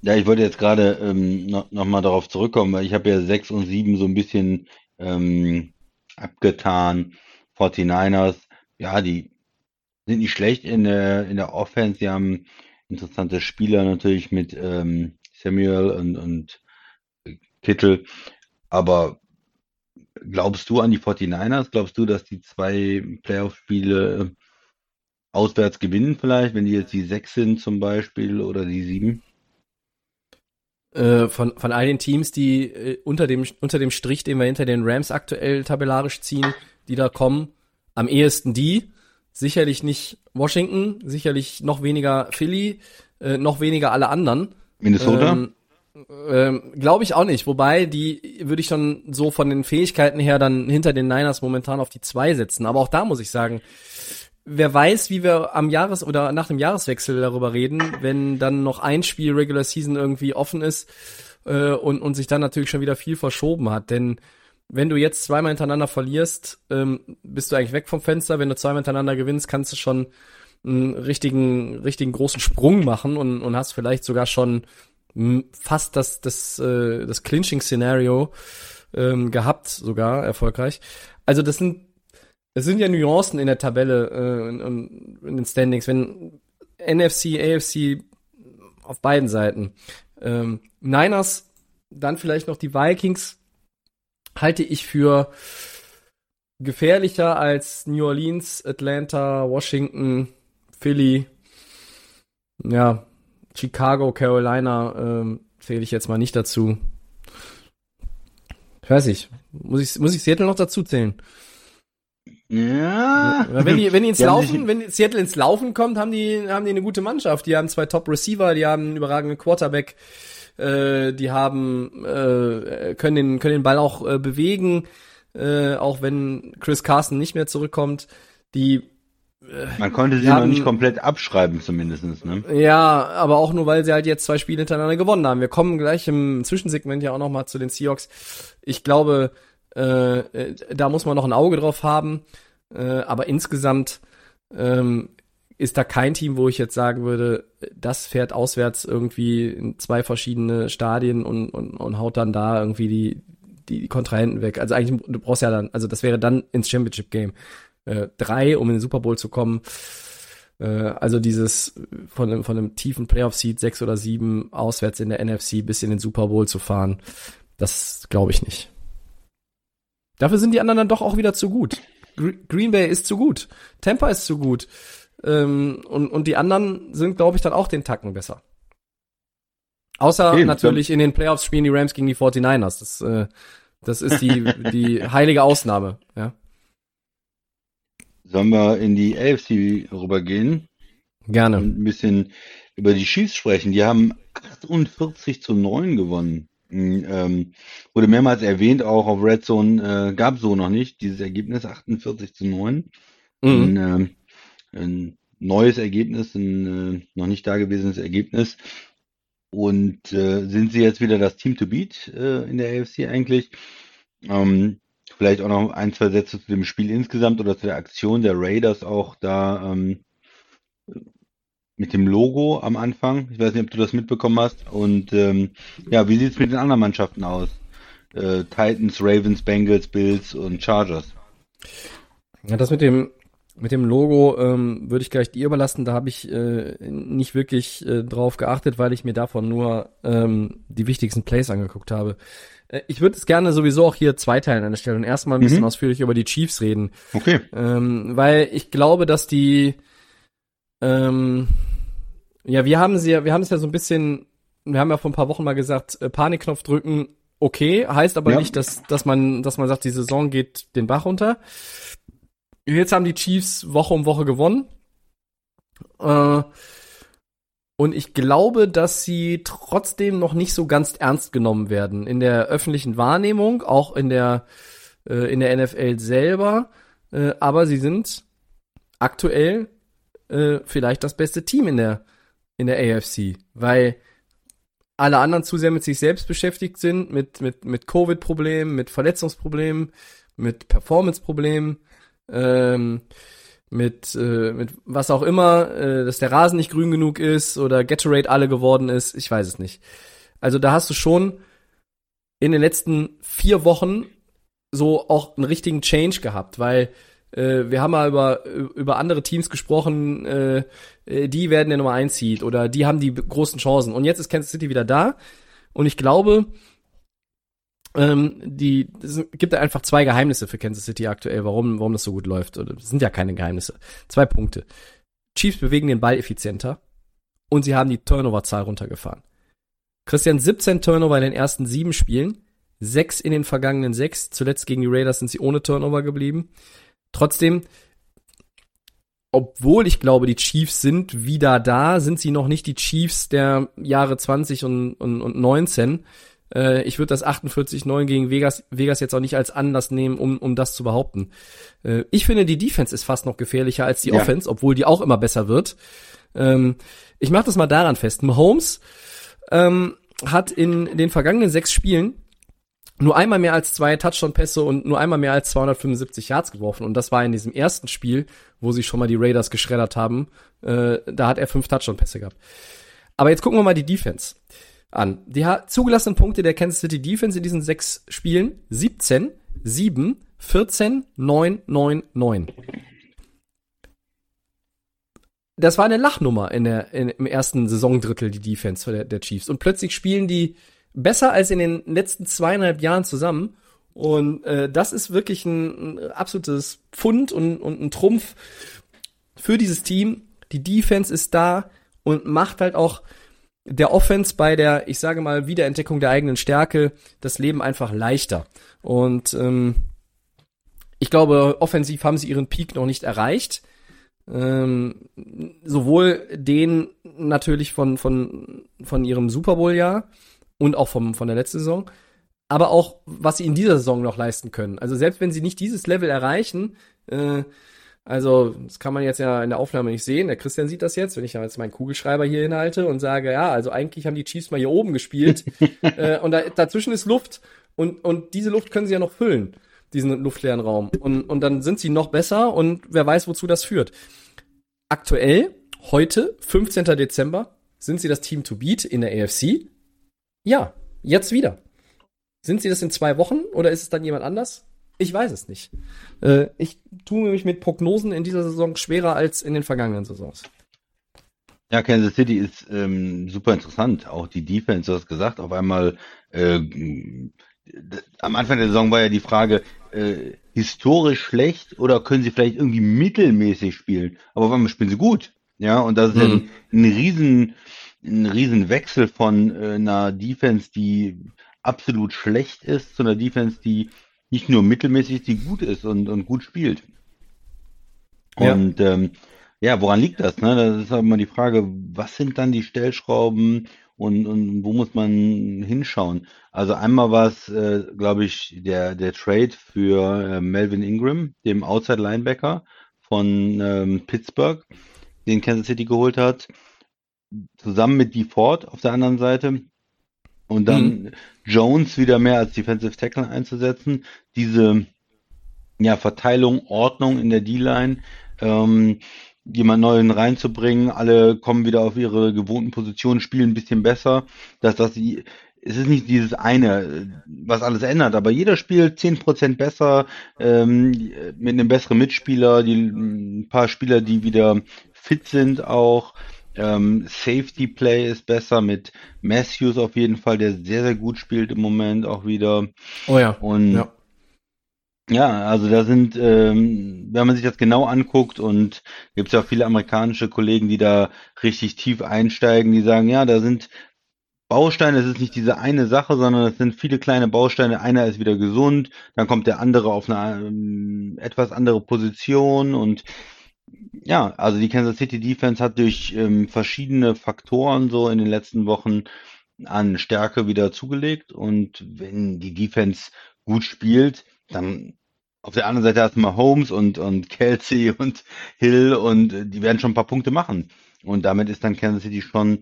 Ja, ich wollte jetzt gerade ähm, noch, noch mal darauf zurückkommen, weil ich habe ja sechs und sieben so ein bisschen ähm, abgetan. 49ers, ja, die sind nicht schlecht in der, in der Offense. Sie haben interessante Spieler natürlich mit ähm, Samuel und, und Kittel. Aber glaubst du an die 49ers? Glaubst du, dass die zwei Playoff-Spiele auswärts gewinnen vielleicht, wenn die jetzt die sechs sind zum Beispiel oder die sieben? äh, von, von all den Teams, die äh, unter, dem, unter dem Strich, den wir hinter den Rams aktuell tabellarisch ziehen, die da kommen, am ehesten die. Sicherlich nicht Washington, sicherlich noch weniger Philly, äh, noch weniger alle anderen. Minnesota? Ähm, ähm, Glaube ich auch nicht. Wobei, die würde ich schon so von den Fähigkeiten her dann hinter den Niners momentan auf die zwei setzen. Aber auch da muss ich sagen, wer weiß, wie wir am Jahres- oder nach dem Jahreswechsel darüber reden, wenn dann noch ein Spiel Regular Season irgendwie offen ist äh, und, und sich dann natürlich schon wieder viel verschoben hat. Denn wenn du jetzt zweimal hintereinander verlierst, ähm, bist du eigentlich weg vom Fenster. Wenn du zweimal hintereinander gewinnst, kannst du schon einen richtigen, richtigen großen Sprung machen und, und hast vielleicht sogar schon fast das, das, äh, das Clinching-Szenario ähm, gehabt, sogar erfolgreich. Also das sind es sind ja Nuancen in der Tabelle äh, in, in den Standings, wenn NFC, AFC auf beiden Seiten. Ähm, Niners, dann vielleicht noch die Vikings, halte ich für gefährlicher als New Orleans, Atlanta, Washington, Philly, ja, Chicago, Carolina ähm, zähle ich jetzt mal nicht dazu. Ich weiß nicht, muss ich, muss ich Seattle noch dazu zählen? Ja. Wenn die, wenn die ins Die Laufen, wenn Seattle ins Laufen kommt, haben die, haben die eine gute Mannschaft. Die haben zwei Top Receiver, die haben einen überragenden Quarterback, äh, die haben, äh, können den, können den Ball auch äh, bewegen, äh, auch wenn Chris Carson nicht mehr zurückkommt. Die, Man konnte sie Wir noch haben- nicht komplett abschreiben, zumindestens, ne? ja, aber auch nur, weil sie halt jetzt zwei Spiele hintereinander gewonnen haben. Wir kommen gleich im Zwischensegment ja auch nochmal zu den Seahawks. Ich glaube, äh, äh, da muss man noch ein Auge drauf haben. Äh, aber insgesamt ähm, ist da kein Team, wo ich jetzt sagen würde, das fährt auswärts irgendwie in zwei verschiedene Stadien und, und, und haut dann da irgendwie die, die Kontrahenten weg. Also eigentlich, du brauchst ja dann, also das wäre dann ins Championship Game. Äh, drei, um in den Super Bowl zu kommen. Äh, also dieses von einem, von einem tiefen Playoff-Seed, sechs oder sieben, auswärts in der NFC bis in den Super Bowl zu fahren, das glaube ich nicht. Dafür sind die anderen dann doch auch wieder zu gut. Gre- Green Bay ist zu gut. Tampa ist zu gut. Ähm, und, und die anderen sind, glaube ich, dann auch den Tacken besser. Außer Okay, natürlich in den Playoffs spielen die Rams gegen die 49ers. Das, äh, das ist die, die heilige Ausnahme. Ja, Sollen wir in die AFC rübergehen gerne. und ein bisschen über die Chiefs sprechen? Die haben 48 zu 9 gewonnen. Mm, Ähm, wurde mehrmals erwähnt, auch auf Red Zone äh, gab so noch nicht dieses Ergebnis 48 zu 9. Mhm. Ein, ähm, ein neues Ergebnis, ein äh, noch nicht dagewesenes Ergebnis. Und äh, sind sie jetzt wieder das Team to beat äh, in der AFC eigentlich? Ähm, vielleicht auch noch ein, zwei Sätze zu dem Spiel insgesamt oder zu der Aktion der Raiders auch da ähm, mit dem Logo am Anfang. Ich weiß nicht, ob du das mitbekommen hast. Und ähm, ja, wie sieht's mit den anderen Mannschaften aus? Äh, Titans, Ravens, Bengals, Bills und Chargers. Ja, das mit dem mit dem Logo ähm, würde ich gleich dir überlassen. Da habe ich äh, nicht wirklich äh, drauf geachtet, weil ich mir davon nur ähm, die wichtigsten Plays angeguckt habe. Äh, ich würde es gerne sowieso auch hier zweiteilen an der Stelle und erstmal ein bisschen Mhm. ausführlich über die Chiefs reden. Okay. Ähm, weil ich glaube, dass die ähm, ja, wir haben sie ja, wir haben es ja so ein bisschen, wir haben ja vor ein paar Wochen mal gesagt, äh, Panikknopf drücken, okay, heißt aber Ja. nicht, dass, dass man, dass man sagt, die Saison geht den Bach runter. Jetzt haben die Chiefs Woche um Woche gewonnen. Äh, und ich glaube, dass sie trotzdem noch nicht so ganz ernst genommen werden in der öffentlichen Wahrnehmung, auch in der äh, in der NFL selber. Äh, aber sie sind aktuell vielleicht das beste Team in der in der AFC, weil alle anderen zu sehr mit sich selbst beschäftigt sind, mit mit mit Covid-Problemen, mit Verletzungsproblemen, mit Performance-Problemen, ähm, mit äh, mit was auch immer, äh, dass der Rasen nicht grün genug ist oder Gatorade alle geworden ist, ich weiß es nicht. Also da hast du schon in den letzten vier Wochen so auch einen richtigen Change gehabt, weil äh, wir haben mal über über andere Teams gesprochen, äh, äh, die werden der Nummer eins Seed oder die haben die großen Chancen. Und jetzt ist Kansas City wieder da und ich glaube, ähm, die es gibt einfach zwei Geheimnisse für Kansas City aktuell, warum warum das so gut läuft. Oder sind ja keine Geheimnisse. Zwei Punkte. Chiefs bewegen den Ball effizienter und sie haben die Turnover-Zahl runtergefahren. Christian 17 Turnover in den ersten sieben Spielen, sechs in den vergangenen sechs. Zuletzt gegen die Raiders sind sie ohne Turnover geblieben. Trotzdem, obwohl ich glaube, die Chiefs sind wieder da, sind sie noch nicht die Chiefs der Jahre 20 und, und, und 19. Äh, ich würde das 48-9 gegen Vegas, Vegas jetzt auch nicht als Anlass nehmen, um, um das zu behaupten. Äh, ich finde, die Defense ist fast noch gefährlicher als die ja. Offense, obwohl die auch immer besser wird. Ähm, ich mache das mal daran fest. Mahomes ähm, hat in den vergangenen sechs Spielen nur einmal mehr als zwei Touchdown-Pässe und nur einmal mehr als 275 Yards geworfen. Und das war in diesem ersten Spiel, wo sie schon mal die Raiders geschreddert haben. Äh, da hat er fünf Touchdown-Pässe gehabt. Aber jetzt gucken wir mal die Defense an. Die zugelassenen Punkte der Kansas City Defense in diesen sechs Spielen 17, 7, 14, 9, 9, 9. Das war eine Lachnummer in der, in, im ersten Saisondrittel, die Defense der, der Chiefs. Und plötzlich spielen die besser als in den letzten zweieinhalb Jahren zusammen. Und äh, das ist wirklich ein, ein absolutes Pfund und, und ein Trumpf für dieses Team. Die Defense ist da und macht halt auch der Offense bei der, ich sage mal, Wiederentdeckung der eigenen Stärke das Leben einfach leichter. Und ähm, ich glaube, offensiv haben sie ihren Peak noch nicht erreicht. Ähm, sowohl den natürlich von, von, von ihrem Super Bowl-Jahr und auch vom, von der letzten Saison, aber auch, was sie in dieser Saison noch leisten können. Also selbst wenn sie nicht dieses Level erreichen, äh, also, das kann man jetzt ja in der Aufnahme nicht sehen. Der Christian sieht das jetzt, wenn ich jetzt meinen Kugelschreiber hier hinhalte und sage, ja, also eigentlich haben die Chiefs mal hier oben gespielt äh, und da, dazwischen ist Luft und, und diese Luft können sie ja noch füllen, diesen luftleeren Raum. Und, und dann sind sie noch besser und wer weiß, wozu das führt. Aktuell, heute, 15. Dezember, sind sie das Team to beat in der AFC? Ja, jetzt wieder. Sind sie das in zwei Wochen oder ist es dann jemand anders? Ich weiß es nicht. Äh, ich tue mich mit Prognosen in dieser Saison schwerer als in den vergangenen Saisons. Ja, Kansas City ist ähm, super interessant. Auch die Defense, du hast gesagt, auf einmal äh, am Anfang der Saison war ja die Frage, äh, historisch schlecht oder können sie vielleicht irgendwie mittelmäßig spielen? Aber auf einmal spielen sie gut. Ja, und das ist mhm. ein, ein riesen, ein riesen Wechsel von äh, einer Defense, die absolut schlecht ist, zu einer Defense, die nicht nur mittelmäßig, die gut ist und, und gut spielt. Und ja. Ähm, ja, woran liegt das? Ne? Das ist halt immer die Frage, was sind dann die Stellschrauben und, und wo muss man hinschauen? Also einmal war es, äh, glaube ich, der, der Trade für äh, Melvin Ingram, dem Outside Linebacker von ähm, Pittsburgh, den Kansas City geholt hat, zusammen mit Dee Ford auf der anderen Seite. Und dann mhm. Jones wieder mehr als Defensive Tackle einzusetzen. Diese ja, Verteilung, Ordnung in der D-Line, ähm, jemand Neuen reinzubringen, alle kommen wieder auf ihre gewohnten Positionen, spielen ein bisschen besser, dass das es ist nicht dieses eine, was alles ändert, aber jeder spielt zehn Prozent besser, ähm, mit einem besseren Mitspieler, die, ein paar Spieler, die wieder fit sind auch. Ähm, Safety Play ist besser mit Matthews auf jeden Fall, der sehr, sehr gut spielt im Moment auch wieder. Oh ja. Und ja. Ja, also da sind, ähm, wenn man sich das genau anguckt und gibt es ja auch viele amerikanische Kollegen, die da richtig tief einsteigen, die sagen, ja, da sind Bausteine, es ist nicht diese eine Sache, sondern es sind viele kleine Bausteine. Einer ist wieder gesund, dann kommt der andere auf eine ähm, etwas andere Position und ja, also die Kansas City Defense hat durch ähm, verschiedene Faktoren so in den letzten Wochen an Stärke wieder zugelegt und wenn die Defense gut spielt, dann auf der anderen Seite hast du mal Holmes und, und Kelsey und Hill und äh, die werden schon ein paar Punkte machen. Und damit ist dann Kansas City schon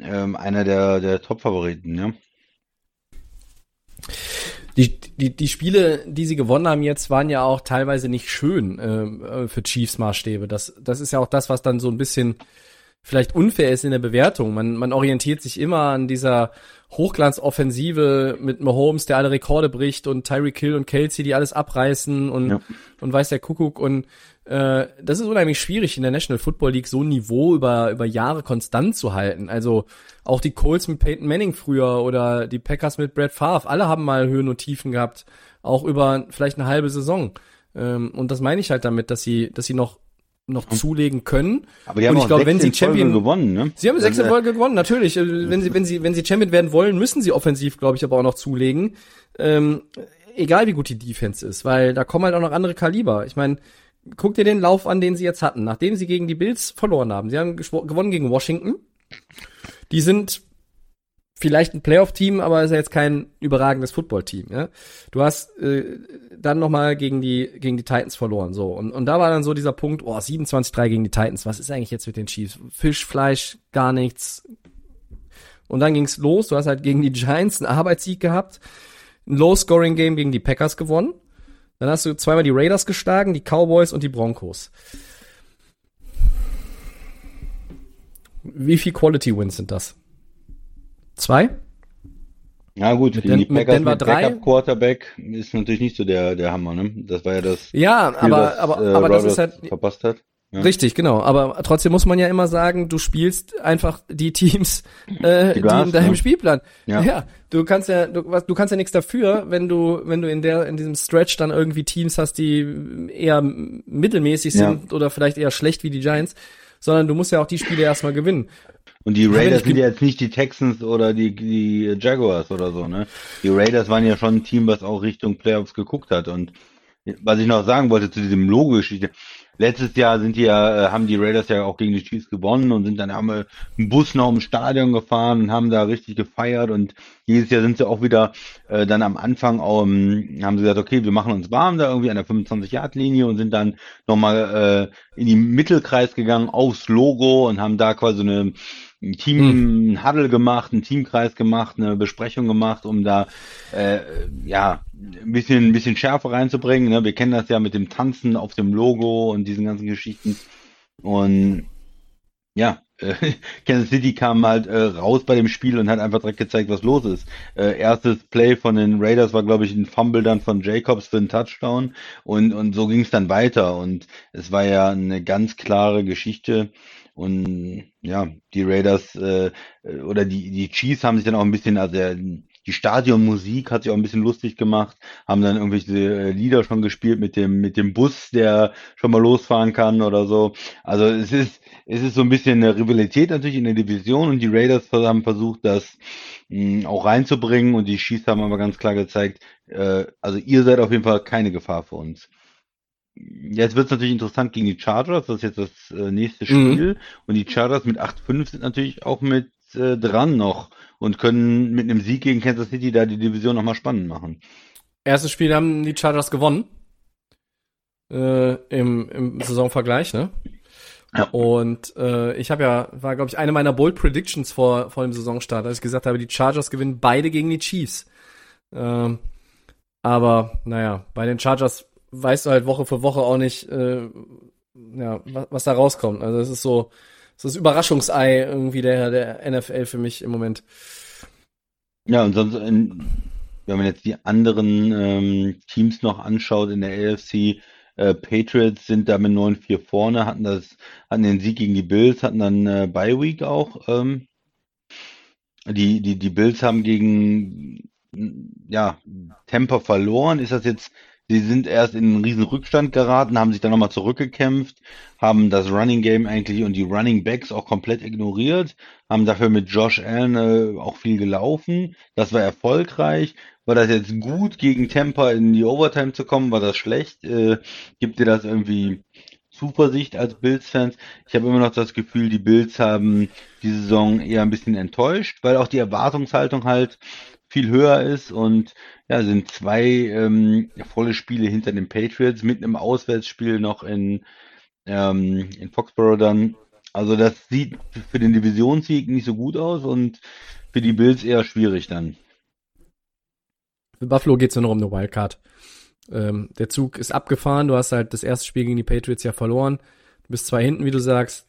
ähm, einer der, der Top-Favoriten, ja. Die, die, die Spiele, die sie gewonnen haben jetzt, waren ja auch teilweise nicht schön ähm, äh, für Chiefs Maßstäbe. Das, das ist ja auch das, was dann so ein bisschen vielleicht unfair ist in der Bewertung. Man, man orientiert sich immer an dieser Hochglanzoffensive mit Mahomes, der alle Rekorde bricht und Tyreek Hill und Kelsey, die alles abreißen und, ja. und weiß der Kuckuck und äh, das ist unheimlich schwierig in der National Football League so ein Niveau über, über Jahre konstant zu halten. Also auch die Colts mit Peyton Manning früher oder die Packers mit Brad Favre, alle haben mal Höhen und Tiefen gehabt, auch über vielleicht eine halbe Saison. Ähm, und das meine ich halt damit, dass sie, dass sie noch noch zulegen können. Aber die haben und ich glaube, wenn sie in Folge Champion gewonnen, ne? Sie haben sechs in Folge gewonnen, natürlich. Äh, Wenn sie, wenn sie, wenn sie Champion werden wollen, müssen sie offensiv, glaube ich, aber auch noch zulegen. Ähm, egal wie gut die Defense ist, weil da kommen halt auch noch andere Kaliber. Ich meine, guck dir den Lauf an, den sie jetzt hatten, nachdem sie gegen die Bills verloren haben. Sie haben gewonnen gegen Washington. Die sind vielleicht ein Playoff-Team, aber ist ja jetzt kein überragendes Football-Team. Ja? Du hast äh, dann noch mal gegen die gegen die Titans verloren, so und und da war dann so dieser Punkt, oh 27-3 gegen die Titans. Was ist eigentlich jetzt mit den Chiefs? Fisch, Fleisch, gar nichts. Und dann ging's los. Du hast halt gegen die Giants einen Arbeitssieg gehabt, ein Low-Scoring-Game gegen die Packers gewonnen. Dann hast du zweimal die Raiders geschlagen, die Cowboys und die Broncos. Wie viel Quality Wins sind das? Zwei? Ja gut, Mit gegen die Den- mit Packers mit drei? Backup Quarterback ist natürlich nicht so der der Hammer, ne? Das war ja das Spiel, Ja, aber das, aber äh, aber das ist halt verpasst hat. Ja. richtig, genau. Aber trotzdem muss man ja immer sagen, du spielst einfach die Teams, äh, die, du hast, in deinem ne? Spielplan. Ja. Ja. du kannst ja, du, was- du kannst ja nichts dafür, wenn du, wenn du in der, in diesem Stretch dann irgendwie Teams hast, die eher mittelmäßig Ja. sind oder vielleicht eher schlecht wie die Giants, sondern du musst ja auch die Spiele erstmal gewinnen. Und die Raiders sind ja jetzt nicht die Texans oder die, die Jaguars oder so, ne? Die Raiders waren ja schon ein Team, was auch Richtung Playoffs geguckt hat. Und was ich noch sagen wollte zu diesem Logo-Geschichte. Letztes Jahr sind die ja, äh, haben die Raiders ja auch gegen die Chiefs gewonnen und sind dann einmal im Bus noch im Stadion gefahren und haben da richtig gefeiert und dieses Jahr sind sie auch wieder äh, dann am Anfang ähm, haben sie gesagt, okay, wir machen uns warm da irgendwie an der 25-Yard-Linie und sind dann nochmal äh, in die Mittelkreis gegangen aufs Logo und haben da quasi eine ein Team ein Huddle gemacht, einen Teamkreis gemacht, eine Besprechung gemacht, um da äh, ja ein bisschen ein bisschen Schärfe reinzubringen. Ne? Wir kennen das ja mit dem Tanzen auf dem Logo und diesen ganzen Geschichten. Und ja, äh, Kansas City kam halt äh, raus bei dem Spiel und hat einfach direkt gezeigt, was los ist. Äh, erstes Play von den Raiders war, glaube ich, ein Fumble dann von Jacobs für einen Touchdown und, und so ging es dann weiter und es war ja eine ganz klare Geschichte und ja, die Raiders äh, oder die, die Chiefs haben sich dann auch ein bisschen, also die Stadionmusik hat sich auch ein bisschen lustig gemacht, haben dann irgendwelche äh, Lieder schon gespielt mit dem, mit dem Bus, der schon mal losfahren kann oder so. Also es ist, es ist so ein bisschen eine Rivalität natürlich in der Division und die Raiders haben versucht, das mh, auch reinzubringen und die Chiefs haben aber ganz klar gezeigt, äh, also ihr seid auf jeden Fall keine Gefahr für uns. Jetzt wird es natürlich interessant gegen die Chargers, das ist jetzt das äh, nächste Mhm. Spiel und die Chargers mit 8-5 sind natürlich auch mit äh, dran noch und können mit einem Sieg gegen Kansas City da die Division nochmal spannend machen. Erstes Spiel haben die Chargers gewonnen. Äh, im, Im Saisonvergleich, ne? Ja. Und äh, ich habe ja, war glaube ich eine meiner Bold Predictions vor, vor dem Saisonstart, als ich gesagt habe, die Chargers gewinnen beide gegen die Chiefs. Ähm, aber naja, bei den Chargers weißt du halt Woche für Woche auch nicht, äh, ja, was, was da rauskommt. Also es ist so, es ist das Überraschungsei irgendwie der, der NFL für mich im Moment. Ja, und sonst, in, wenn man jetzt die anderen ähm, Teams noch anschaut in der AFC, äh, Patriots sind da mit 9-4 vorne, hatten das, hatten den Sieg gegen die Bills, hatten dann äh, Bye Week auch. Ähm, die, die, die Bills haben gegen ja, Tampa verloren. Ist das jetzt, sie sind erst in einen riesen Rückstand geraten, haben sich dann nochmal zurückgekämpft, haben das Running Game eigentlich und die Running Backs auch komplett ignoriert, haben dafür mit Josh Allen äh, auch viel gelaufen. Das war erfolgreich. War das jetzt gut, gegen Tampa in die Overtime zu kommen? War das schlecht? Äh, gibt dir das irgendwie Zuversicht als Bills-Fans? Ich habe immer noch das Gefühl, die Bills haben die Saison eher ein bisschen enttäuscht, weil auch die Erwartungshaltung halt viel höher ist und ja, sind zwei ähm, volle Spiele hinter den Patriots mit einem Auswärtsspiel noch in, ähm, in Foxborough dann. Also das sieht für den Divisionssieg nicht so gut aus und für die Bills eher schwierig dann. Für Buffalo geht's nur noch um eine Wildcard. Ähm, der Zug ist abgefahren, du hast halt das erste Spiel gegen die Patriots ja verloren. Du bist zwei hinten, wie du sagst.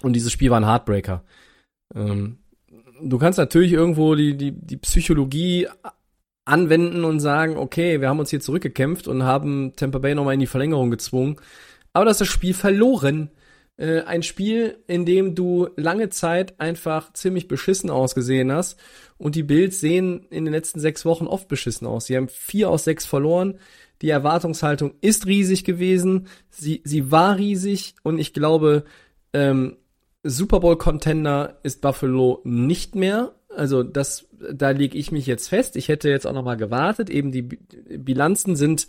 Und dieses Spiel war ein Heartbreaker. Ähm, du kannst natürlich irgendwo die, die, die Psychologie anwenden und sagen, okay, wir haben uns hier zurückgekämpft und haben Tampa Bay nochmal in die Verlängerung gezwungen. Aber das ist das Spiel verloren. Äh, ein Spiel, in dem du lange Zeit einfach ziemlich beschissen ausgesehen hast. Und die Bills sehen in den letzten sechs Wochen oft beschissen aus. Sie haben vier aus sechs verloren. Die Erwartungshaltung ist riesig gewesen. Sie, sie war riesig und ich glaube, ähm, Super Bowl Contender ist Buffalo nicht mehr. Also das, da lege ich mich jetzt fest. Ich hätte jetzt auch noch mal gewartet. Eben die Bilanzen sind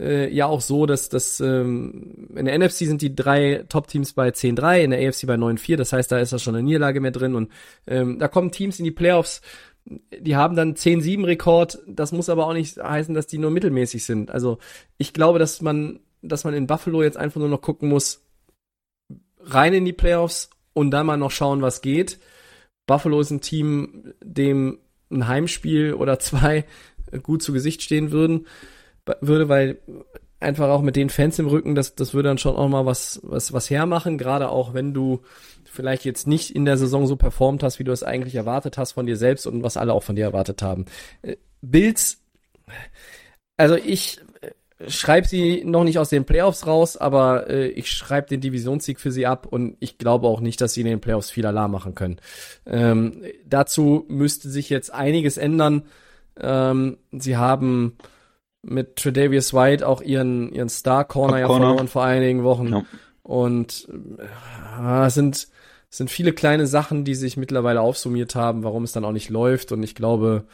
äh, ja auch so, dass das ähm, in der NFC sind die drei Top-Teams bei 10-3, in der AFC bei 9-4. Das heißt, da ist da schon eine Niederlage mehr drin und ähm, da kommen Teams in die Playoffs. Die haben dann 10-7 Rekord. Das muss aber auch nicht heißen, dass die nur mittelmäßig sind. Also ich glaube, dass man, dass man in Buffalo jetzt einfach nur noch gucken muss, rein in die Playoffs und dann mal noch schauen, was geht. Buffalo ist ein Team, dem ein Heimspiel oder zwei gut zu Gesicht stehen würden, würde, weil einfach auch mit den Fans im Rücken, das, das würde dann schon auch mal was, was, was hermachen, gerade auch wenn du vielleicht jetzt nicht in der Saison so performt hast, wie du es eigentlich erwartet hast von dir selbst und was alle auch von dir erwartet haben. Äh, Bills, also ich schreibe sie noch nicht aus den Playoffs raus, aber äh, ich schreibe den Divisionssieg für sie ab und ich glaube auch nicht, dass sie in den Playoffs viel Alarm machen können. Ähm, dazu müsste sich jetzt einiges ändern. Ähm, sie haben mit Tredavious White auch ihren, ihren Star Corner ja verloren vor einigen Wochen. Ja. Und äh, es sind, sind viele kleine Sachen, die sich mittlerweile aufsummiert haben, warum es dann auch nicht läuft. Und ich glaube,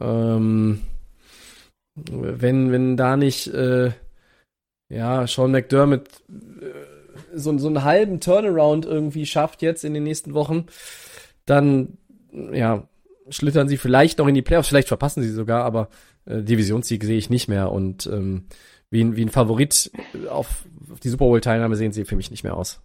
ähm, wenn, wenn da nicht, äh, ja, Sean McDermott äh, so, so einen halben Turnaround irgendwie schafft jetzt in den nächsten Wochen, dann, ja, schlittern sie vielleicht noch in die Playoffs, vielleicht verpassen sie sogar, aber äh, Divisionssieg sehe ich nicht mehr und ähm, wie, ein, wie ein Favorit auf, auf die Super Bowl-Teilnahme sehen sie für mich nicht mehr aus.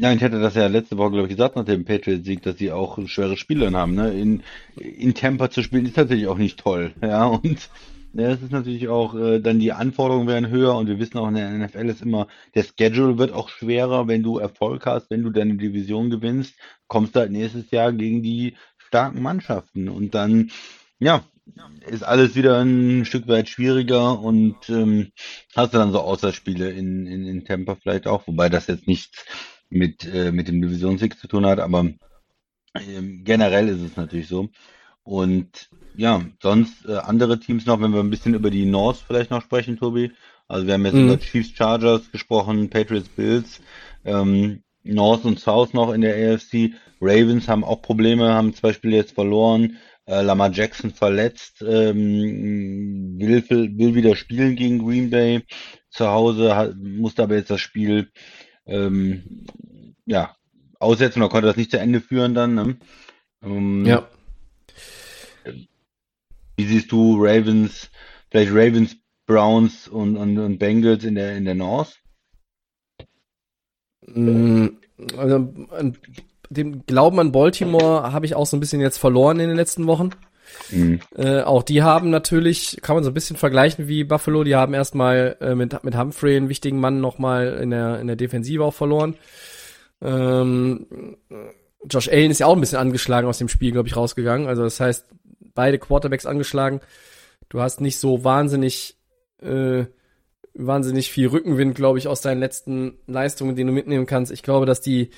Ja, ich hätte das ja letzte Woche, glaube ich, gesagt nach dem Patriots-Sieg, dass sie auch schwere Spiele haben. Ne? In, in Tampa zu spielen ist natürlich auch nicht toll. Ja, und ja, es ist natürlich auch, äh, dann die Anforderungen werden höher und wir wissen auch in der NFL ist immer, der Schedule wird auch schwerer, wenn du Erfolg hast, wenn du deine Division gewinnst, kommst du halt nächstes Jahr gegen die starken Mannschaften und dann, ja, ist alles wieder ein Stück weit schwieriger und ähm, hast du dann so Außerspiele in, in, in Tampa vielleicht auch, wobei das jetzt nichts mit, äh, mit dem Divisionssieg zu tun hat, aber ähm, generell ist es natürlich so. Und ja, sonst äh, andere Teams noch, wenn wir ein bisschen über die North vielleicht noch sprechen, Tobi. Also wir haben jetzt mhm. über Chiefs Chargers gesprochen, Patriots Bills, ähm, North und South noch in der AFC. Ravens haben auch Probleme, haben zwei Spiele jetzt verloren. Äh, Lamar Jackson verletzt, ähm, will, will wieder spielen gegen Green Bay zu Hause, hat, musste aber jetzt das Spiel ähm, ja, aussetzen oder konnte das nicht zu Ende führen dann. Ne? Ähm, ja. Wie siehst du Ravens, vielleicht Ravens, Browns und, und, und Bengals in der, in der North? Mm, also, den Glauben an Baltimore habe ich auch so ein bisschen jetzt verloren in den letzten Wochen. Mhm. Äh, auch die haben natürlich, kann man so ein bisschen vergleichen wie Buffalo, die haben erstmal äh, mit, mit Humphrey einen wichtigen Mann nochmal in der, in der Defensive auch verloren. Ähm, Josh Allen ist ja auch ein bisschen angeschlagen aus dem Spiel, glaube ich, rausgegangen. Also das heißt, beide Quarterbacks angeschlagen. Du hast nicht so wahnsinnig, äh, wahnsinnig viel Rückenwind, glaube ich, aus deinen letzten Leistungen, den du mitnehmen kannst. Ich glaube, dass die,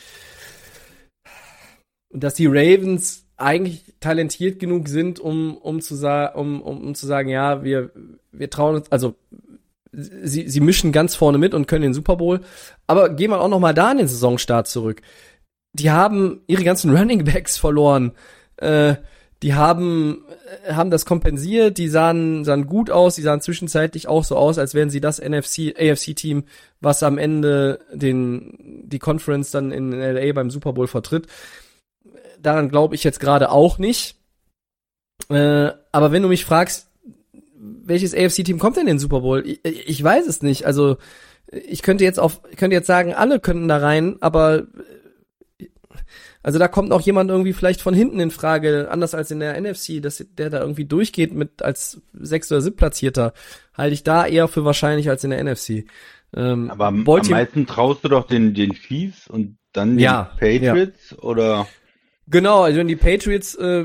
dass die Ravens eigentlich talentiert genug sind, um, um, zu, um, um, um zu sagen, ja, wir, wir trauen uns, also sie, sie mischen ganz vorne mit und können den Super Bowl. Aber gehen wir auch noch mal da in den Saisonstart zurück. Die haben ihre ganzen Running Backs verloren. Äh, die haben, äh, haben das kompensiert, die sahen, sahen gut aus, die sahen zwischenzeitlich auch so aus, als wären sie das NFC, AFC-Team, was am Ende den, die Conference dann in LA beim Super Bowl vertritt daran glaube ich jetzt gerade auch nicht. Äh, aber wenn du mich fragst, welches AFC-Team kommt denn in den Super Bowl? Ich, ich, weiß es nicht. Also ich könnte jetzt auf, ich könnte jetzt sagen, alle könnten da rein, aber also da kommt auch jemand irgendwie vielleicht von hinten in Frage, anders als in der NFC, dass der da irgendwie durchgeht mit als sechs oder siebtplatzierter, halte ich da eher für wahrscheinlich als in der NFC. Ähm, aber am, am meisten traust du doch den den Chiefs und dann den ja, Patriots ja. oder? Genau, also die Patriots äh,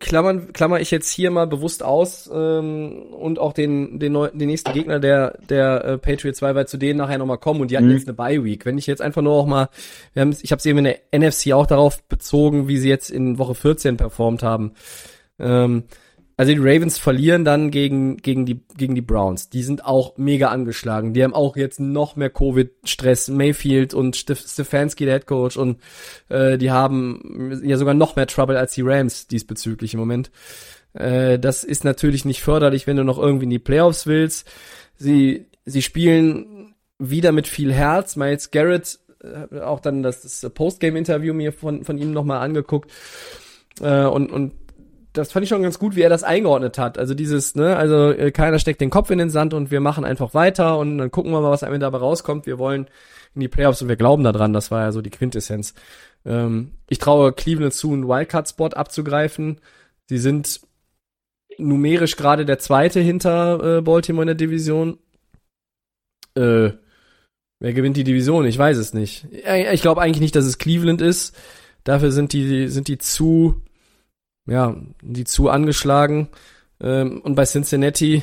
klammern klammer ich jetzt hier mal bewusst aus ähm, und auch den den, neu, den nächsten Gegner der der äh, Patriots, weil wir zu denen nachher nochmal kommen und die hatten mhm. jetzt eine Bye Week. Wenn ich jetzt einfach nur auch mal, wir haben, ich habe sie eben in der NFC auch darauf bezogen, wie sie jetzt in Woche 14 performt haben. Ähm, also die Ravens verlieren dann gegen, gegen, die, gegen die Browns. Die sind auch mega angeschlagen. Die haben auch jetzt noch mehr Covid-Stress. Mayfield und Stefanski, der Head Coach, und äh, die haben ja sogar noch mehr Trouble als die Rams diesbezüglich im Moment. Äh, das ist natürlich nicht förderlich, wenn du noch irgendwie in die Playoffs willst. Sie, sie spielen wieder mit viel Herz. Miles Garrett, äh, auch dann das, das Postgame-Interview mir von, von ihm nochmal angeguckt. Äh, und, und das fand ich schon ganz gut, wie er das eingeordnet hat. Also dieses, ne, also äh, keiner steckt den Kopf in den Sand und wir machen einfach weiter und dann gucken wir mal, was am Ende dabei rauskommt. Wir wollen in die Playoffs und wir glauben daran. Das war ja so die Quintessenz. Ähm, ich traue Cleveland zu, einen Wildcard-Spot abzugreifen. Sie sind numerisch gerade der zweite hinter äh, Baltimore in der Division. Äh, wer gewinnt die Division? Ich weiß es nicht. Ich glaube eigentlich nicht, dass es Cleveland ist. Dafür sind die, sind die zu, ja, die zu angeschlagen. Ähm, und bei Cincinnati,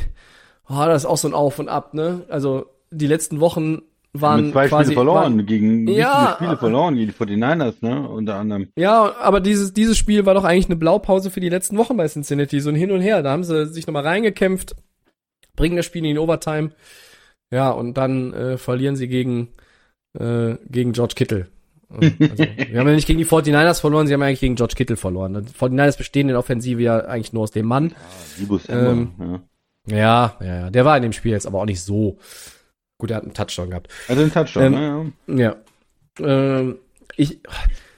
oh, das ist auch so ein Auf und Ab, ne? Also die letzten Wochen waren Mit zwei quasi, Spiele verloren, waren, gegen Ja, Spiele verloren, gegen die 49ers, ne, unter anderem. Ja, aber dieses, dieses Spiel war doch eigentlich eine Blaupause für die letzten Wochen bei Cincinnati, so ein Hin und Her. Da haben sie sich nochmal reingekämpft, bringen das Spiel in den Overtime. Ja, und dann äh, verlieren sie gegen, äh, gegen George Kittle. Also, wir haben ja nicht gegen die 49ers verloren, sie haben ja eigentlich gegen George Kittle verloren. Die 49ers bestehen in der Offensive ja eigentlich nur aus dem Mann. Samuel, Ähm, ja. Ja, ja, ja. Der war in dem Spiel jetzt aber auch nicht so. Gut, er hat einen Touchdown gehabt. Also ein Touchdown, Ähm, ja. Ja. Ähm, ich,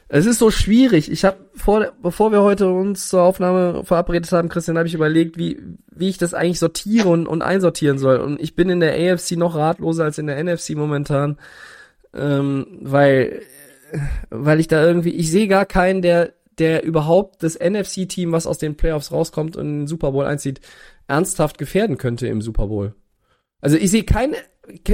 es ist so schwierig. Ich habe vor, bevor wir heute uns zur Aufnahme verabredet haben, Christian, habe ich überlegt, wie, wie ich das eigentlich sortiere und, und einsortieren soll. Und ich bin in der AFC noch ratloser als in der NFC momentan, ähm, weil, weil ich da irgendwie, ich sehe gar keinen, der, der überhaupt das NFC-Team, was aus den Playoffs rauskommt und in den Super Bowl einzieht, ernsthaft gefährden könnte im Super Bowl. Also ich sehe keine,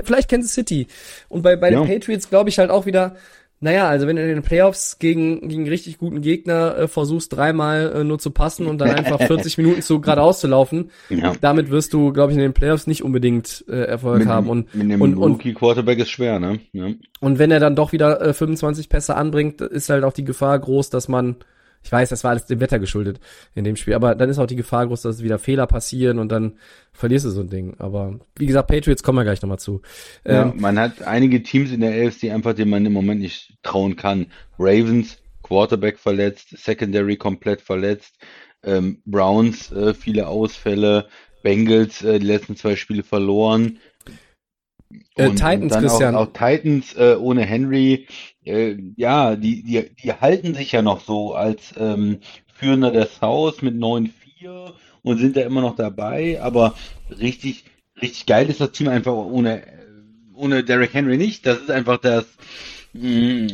vielleicht Kansas City. Und bei, bei Ja. den Patriots glaube ich halt auch wieder, naja, also wenn du in den Playoffs gegen, gegen richtig guten Gegner äh, versuchst, dreimal äh, nur zu passen und dann einfach 40 Minuten zu geradeaus zu laufen, ja. damit wirst du, glaube ich, in den Playoffs nicht unbedingt äh, Erfolg Mit, haben. Und, mit dem und, Rookie Quarterback ist schwer, ne? Ja. und wenn er dann doch wieder äh, 25 Pässe anbringt, ist halt auch die Gefahr groß, dass man, ich weiß, das war alles dem Wetter geschuldet in dem Spiel, aber dann ist auch die Gefahr groß, dass wieder Fehler passieren und dann verlierst du so ein Ding. Aber wie gesagt, Patriots kommen wir gleich nochmal zu. Ja, Ähm, man hat einige Teams in der AFC einfach, denen man im Moment nicht trauen kann. Ravens, Quarterback verletzt, Secondary komplett verletzt, ähm, Browns, äh, viele Ausfälle, Bengals, äh, die letzten zwei Spiele verloren. Äh, Und- Titans, und dann Christian. Auch, auch Titans äh, ohne Henry, äh, ja, die, die, die halten sich ja noch so als ähm, Führender des Haus mit 9-4 und sind da immer noch dabei, aber richtig, richtig geil ist das Team einfach ohne, ohne Derrick Henry nicht. Das ist einfach das, mh,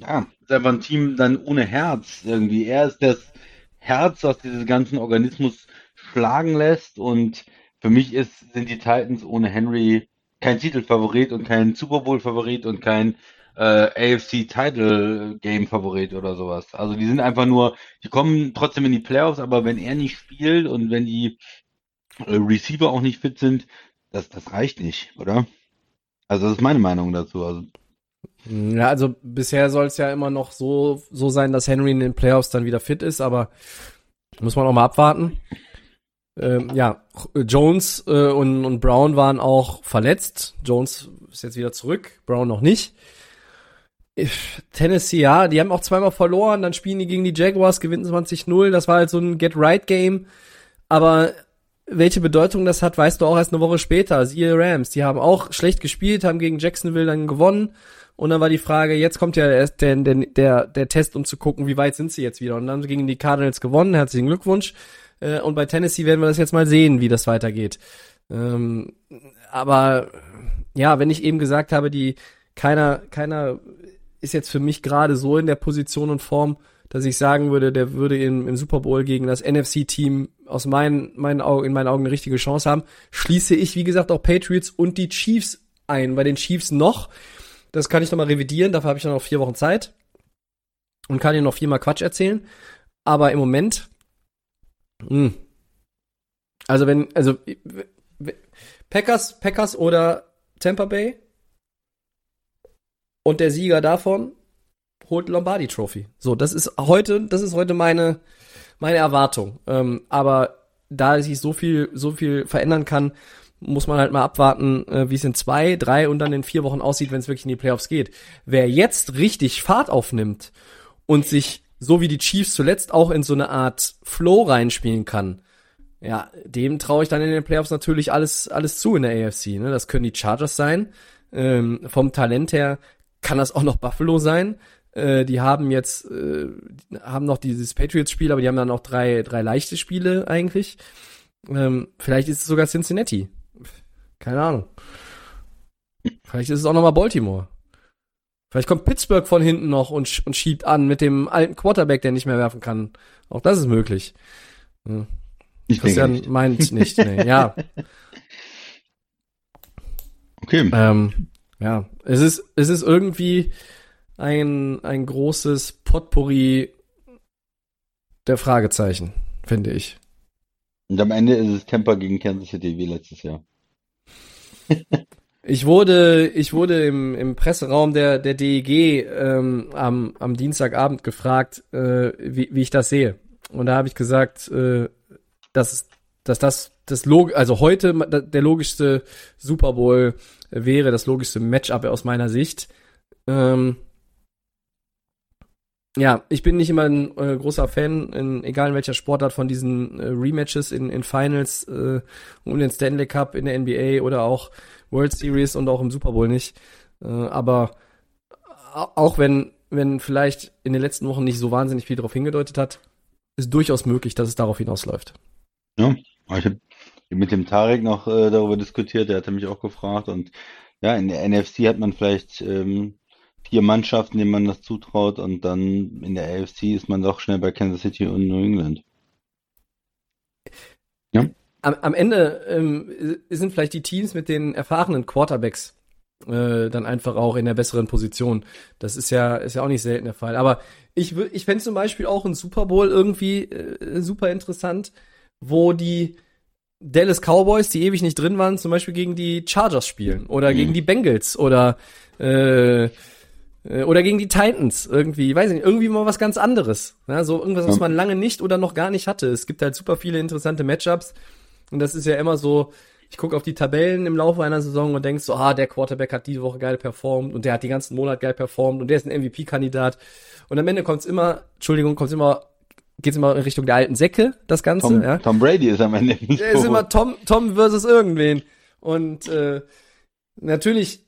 ja, ist einfach ein Team dann ohne Herz irgendwie. Er ist das Herz, was diesen ganzen Organismus schlagen lässt und für mich ist, sind die Titans ohne Henry kein Titelfavorit und kein Super Bowl Favorit und kein äh, AFC Title Game Favorit oder sowas. Also die sind einfach nur, die kommen trotzdem in die Playoffs, aber wenn er nicht spielt und wenn die äh, Receiver auch nicht fit sind, das, das reicht nicht, oder? Also das ist meine Meinung dazu. Also Ja, also bisher soll es ja immer noch so, so sein, dass Henry in den Playoffs dann wieder fit ist, aber muss man auch mal abwarten. Ähm, ja, Jones äh, und, und Brown waren auch verletzt. Jones ist jetzt wieder zurück, Brown noch nicht. Tennessee, ja, die haben auch zweimal verloren, dann spielen die gegen die Jaguars, gewinnen 20-0. Das war halt so ein Get-Right-Game. Aber welche Bedeutung das hat, weißt du auch erst eine Woche später. Siehe Rams, die haben auch schlecht gespielt, haben gegen Jacksonville dann gewonnen. Und dann war die Frage, jetzt kommt ja erst der, der, der, der Test, um zu gucken, wie weit sind sie jetzt wieder. Und dann haben sie gegen die Cardinals gewonnen, herzlichen Glückwunsch. Äh, Und bei Tennessee werden wir das jetzt mal sehen, wie das weitergeht. Ähm, aber ja, wenn ich eben gesagt habe, die keiner, keiner ist jetzt für mich gerade so in der Position und Form, dass ich sagen würde, der würde im, im Super Bowl gegen das NFC-Team aus meinen, meinen Augen, in meinen Augen eine richtige Chance haben, schließe ich, wie gesagt, auch Patriots und die Chiefs ein. Bei den Chiefs noch, das kann ich noch mal revidieren, dafür habe ich noch vier Wochen Zeit und kann dir noch viermal Quatsch erzählen. Aber im Moment, mh. also wenn, also Packers, Packers oder Tampa Bay und der Sieger davon holt Lombardi Trophy. So, das ist heute, das ist heute meine meine Erwartung. Ähm, aber da sich so viel, so viel verändern kann, muss man halt mal abwarten, äh, wie es in zwei, drei und dann in vier Wochen aussieht, wenn es wirklich in die Playoffs geht. Wer jetzt richtig Fahrt aufnimmt und sich so wie die Chiefs zuletzt auch in so eine Art Flow reinspielen kann, ja, dem traue ich dann in den Playoffs natürlich alles, alles zu in der AFC. Ne? Das können die Chargers sein. Ähm, vom Talent her kann das auch noch Buffalo sein. Äh, die haben jetzt, äh, haben noch dieses Patriots-Spiel, aber die haben dann auch drei, drei leichte Spiele eigentlich. Ähm, vielleicht ist es sogar Cincinnati. Keine Ahnung. Vielleicht ist es auch nochmal Baltimore. Vielleicht kommt Pittsburgh von hinten noch und, und schiebt an mit dem alten Quarterback, der nicht mehr werfen kann. Auch das ist möglich. Ja. Ich Christian nicht. meint nicht. Nee. Ja, Okay. ähm, ja. Es ist, es ist irgendwie ein, ein großes Potpourri der Fragezeichen, finde ich. Und am Ende ist es Tampa gegen Kansas City wie letztes Jahr. Ich wurde, ich wurde im, im Presseraum der, der DEG ähm, am, am Dienstagabend gefragt, äh, wie, wie ich das sehe. Und da habe ich gesagt, äh, dass, dass das das Log also heute der logischste Super Bowl wäre, das logischste Matchup aus meiner Sicht. Ähm, ja, ich bin nicht immer ein äh, großer Fan, in, egal in welcher Sportart, von diesen äh, Rematches in, in Finals äh, um den Stanley Cup in der NBA oder auch World Series und auch im Super Bowl nicht. Äh, aber au- auch wenn, wenn vielleicht in den letzten Wochen nicht so wahnsinnig viel darauf hingedeutet hat, ist durchaus möglich, dass es darauf hinausläuft. Ja, ich habe mit dem Tarek noch äh, darüber diskutiert, der hatte mich auch gefragt und ja, in der NFC hat man vielleicht ähm, vier Mannschaften, denen man das zutraut und dann in der AFC ist man doch schnell bei Kansas City und New England. Am, am Ende ähm, sind vielleicht die Teams mit den erfahrenen Quarterbacks äh, dann einfach auch in der besseren Position. Das ist ja, ist ja auch nicht selten der Fall. Aber ich, ich fände zum Beispiel auch einen Super Bowl irgendwie äh, super interessant, wo die Dallas Cowboys, die ewig nicht drin waren, zum Beispiel gegen die Chargers spielen oder Mhm. gegen die Bengals oder äh, äh, oder gegen die Titans irgendwie, weiß ich nicht, irgendwie mal was ganz anderes. Ja, so irgendwas, was man lange nicht oder noch gar nicht hatte. Es gibt halt super viele interessante Matchups und das ist ja immer so, ich gucke auf die Tabellen im Laufe einer Saison und denk so, ah, der Quarterback hat diese Woche geil performt und der hat die ganzen Monat geil performt und der ist ein MVP-Kandidat. Und am Ende kommt's immer, Entschuldigung, kommt's immer, geht's immer in Richtung der alten Säcke, das Ganze, Tom, ja. Tom Brady ist am Ende Der ist immer Tom, Tom versus irgendwen. Und äh, natürlich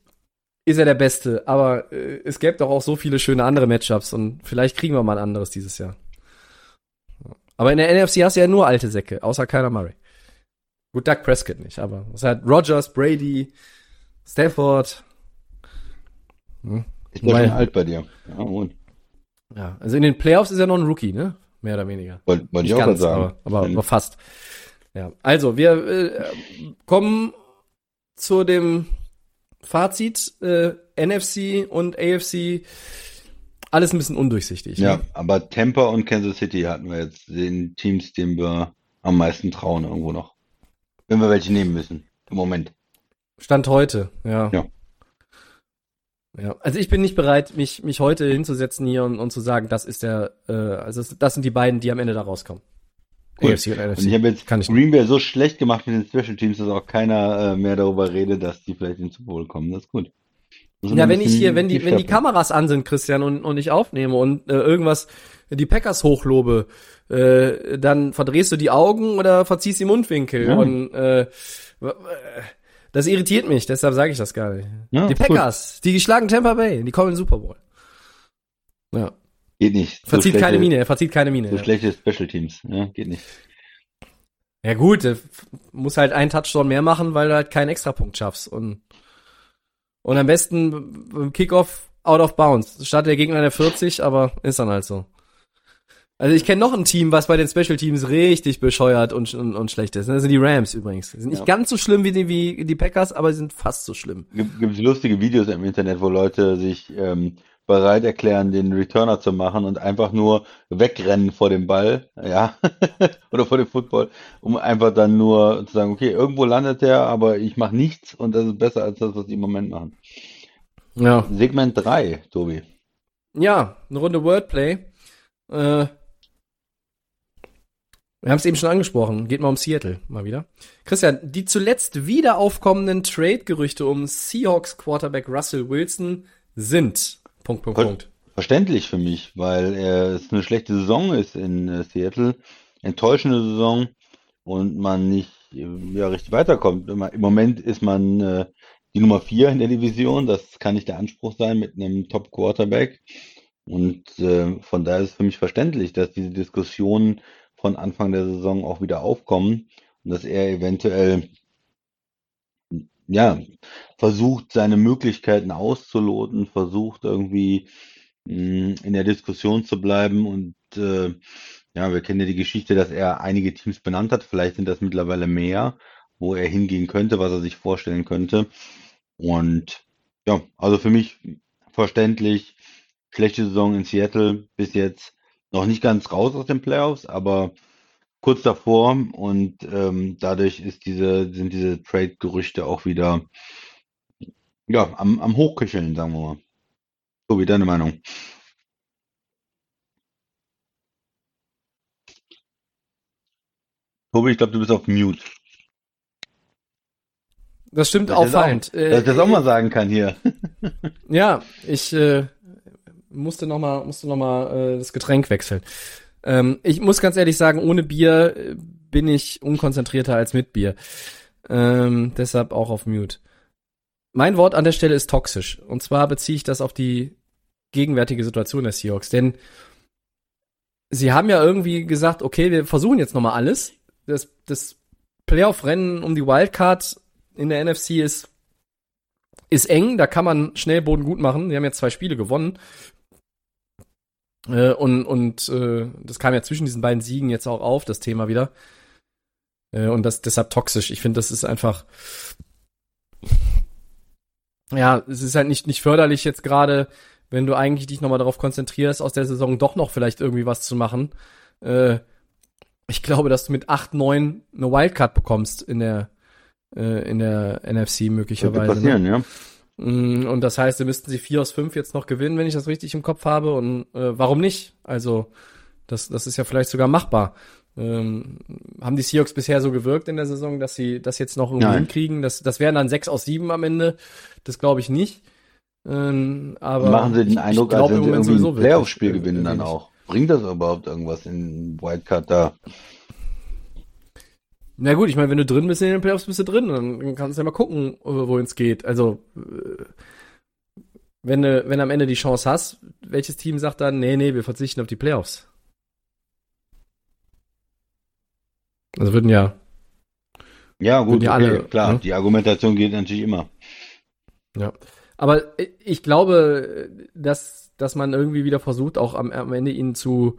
ist er der Beste, aber äh, es gäbe doch auch so viele schöne andere Matchups und vielleicht kriegen wir mal ein anderes dieses Jahr. Aber in der NFC hast du ja nur alte Säcke, außer Kyler Murray. Gut, Doug Prescott nicht, aber es hat Rogers, Brady, Stafford. Ist der Weil- schon alt bei dir? Ja. Ja, also in den Playoffs ist er noch ein Rookie, ne? Mehr oder weniger. Wollte wollte ich auch ganz, gerade sagen. aber, aber, aber fast. Ja, also wir äh, kommen zu dem Fazit äh, NFC und AFC alles ein bisschen undurchsichtig. Ja, Ne? aber Tampa und Kansas City hatten wir jetzt den Teams, denen wir am meisten trauen irgendwo noch. Wenn wir welche nehmen müssen. Im Moment. Stand heute, ja. Ja. Ja, also ich bin nicht bereit, mich mich heute hinzusetzen hier und, und zu sagen, das ist der, äh, also das, sind die beiden, die am Ende da rauskommen. Cool. AFC und NFC. Und ich habe jetzt Kann ich Green Bay so schlecht gemacht mit den Special Teams, dass auch keiner äh, mehr darüber redet, dass die vielleicht in den Super Bowl kommen. Das ist gut. Ja, wenn ich hier, wenn die, wenn die. Kameras an sind, Christian, und, und ich aufnehme und äh, irgendwas die Packers hochlobe, äh, dann verdrehst du die Augen oder verziehst die Mundwinkel. Ja. Und äh, äh, das irritiert mich, deshalb sage ich das gar nicht. Ja, die. Packers, die geschlagen Tampa Bay, die kommen in den Super Bowl. Ja. Geht nicht. So Verzieht keine schlechte- Miene, er verzieht keine Miene. So ja. schlechte Special Teams. Ja, geht nicht. Ja gut, äh, muss halt einen Touchdown mehr machen, weil du halt keinen Extrapunkt schaffst. Und, und am besten beim Kickoff out of bounds. Startet der Gegner in der 40, aber ist dann halt so. Also ich kenne noch ein Team, was bei den Special Teams richtig bescheuert und, und, und schlecht ist. Das sind die Rams übrigens. Die sind nicht Ja. ganz so schlimm wie die, wie die Packers, aber sie sind fast so schlimm. Gibt gibt's lustige Videos im Internet, wo Leute sich ähm, bereit erklären, den Returner zu machen und einfach nur wegrennen vor dem Ball, ja, oder vor dem Football, um einfach dann nur zu sagen, okay, irgendwo landet der, aber ich mache nichts und das ist besser als das, was die im Moment machen. Ja. Segment 3, Tobi. Ja, eine Runde Wordplay. Äh, Wir haben es eben schon angesprochen. Geht mal um Seattle mal wieder. Christian, die zuletzt wieder aufkommenden Trade-Gerüchte um Seahawks Quarterback Russell Wilson sind. Punkt, Punkt, Ver Punkt. Verständlich für mich, weil er, es eine schlechte Saison ist in äh, Seattle. Enttäuschende Saison und man nicht äh, ja, richtig weiterkommt. Im im Moment ist man äh, die Nummer vier in der Division. Das kann nicht der Anspruch sein mit einem Top-Quarterback. Und äh, von daher ist es für mich verständlich, dass diese Diskussionen von Anfang der Saison auch wieder aufkommen und dass er eventuell ja versucht, seine Möglichkeiten auszuloten, versucht irgendwie mh, in der Diskussion zu bleiben und äh, ja, wir kennen ja die Geschichte, dass er einige Teams benannt hat. Vielleicht sind das mittlerweile mehr, wo er hingehen könnte, was er sich vorstellen könnte. Und ja, also für mich verständlich. Schlechte Saison in Seattle bis jetzt noch nicht ganz raus aus den Playoffs, aber kurz davor und ähm, dadurch ist diese, sind diese Trade-Gerüchte auch wieder ja, am, am Hochköcheln, sagen wir mal. Wie deine Meinung. Tobi, ich glaube, du bist auf Mute. Das stimmt das auch, auffallend. Äh, dass ich das auch mal sagen kann hier. Ja, ich äh, musste noch mal musste noch mal äh, das Getränk wechseln. Ähm, ich muss ganz ehrlich sagen, ohne Bier äh, bin ich unkonzentrierter als mit Bier. Ähm, deshalb auch auf Mute. Mein Wort an der Stelle ist toxisch. Und zwar beziehe ich das auf die gegenwärtige Situation der Seahawks. Denn sie haben ja irgendwie gesagt, okay, wir versuchen jetzt noch mal alles. Das, das Playoff-Rennen um die Wildcard in der NFC ist ist eng, da kann man schnell Boden gut machen. Die haben jetzt zwei Spiele gewonnen. Äh, und und äh, das kam ja zwischen diesen beiden Siegen jetzt auch auf, das Thema wieder. Äh, und das deshalb toxisch. Ich finde, das ist einfach. Ja, es ist halt nicht, nicht förderlich jetzt gerade, wenn du eigentlich dich nochmal darauf konzentrierst, aus der Saison doch noch vielleicht irgendwie was zu machen. Äh, ich glaube, dass du mit 8, 9 eine Wildcard bekommst in der, äh, in der NFC möglicherweise. Ne? passieren, ja. Mm, Und das heißt, da müssten sie vier aus fünf jetzt noch gewinnen, wenn ich das richtig im Kopf habe. Und äh, warum nicht? Also, das, das ist ja vielleicht sogar machbar. Ähm, haben die Seahawks bisher so gewirkt in der Saison, dass sie das jetzt noch irgendwie Nein. hinkriegen? Das, das wären dann sechs aus sieben am Ende. Das glaube ich nicht. Ähm, aber Machen sie den Eindruck, ich als glaub wenn sie irgendwie ein Playoff-Spiel gewinnen dann auch. Bringt das überhaupt irgendwas in Wildcard da? Na gut, ich meine, wenn du drin bist in den Playoffs, bist du drin. Dann kannst du ja mal gucken, äh, wohin es geht. Also, äh, wenn du, wenn du am Ende die Chance hast, welches Team sagt dann, nee, nee, wir verzichten auf die Playoffs? Also würden ja, Ja, gut, okay, alle, klar. ne? Die Argumentation geht natürlich immer. ja. Aber ich glaube, dass, dass man irgendwie wieder versucht, auch am, am Ende ihn zu,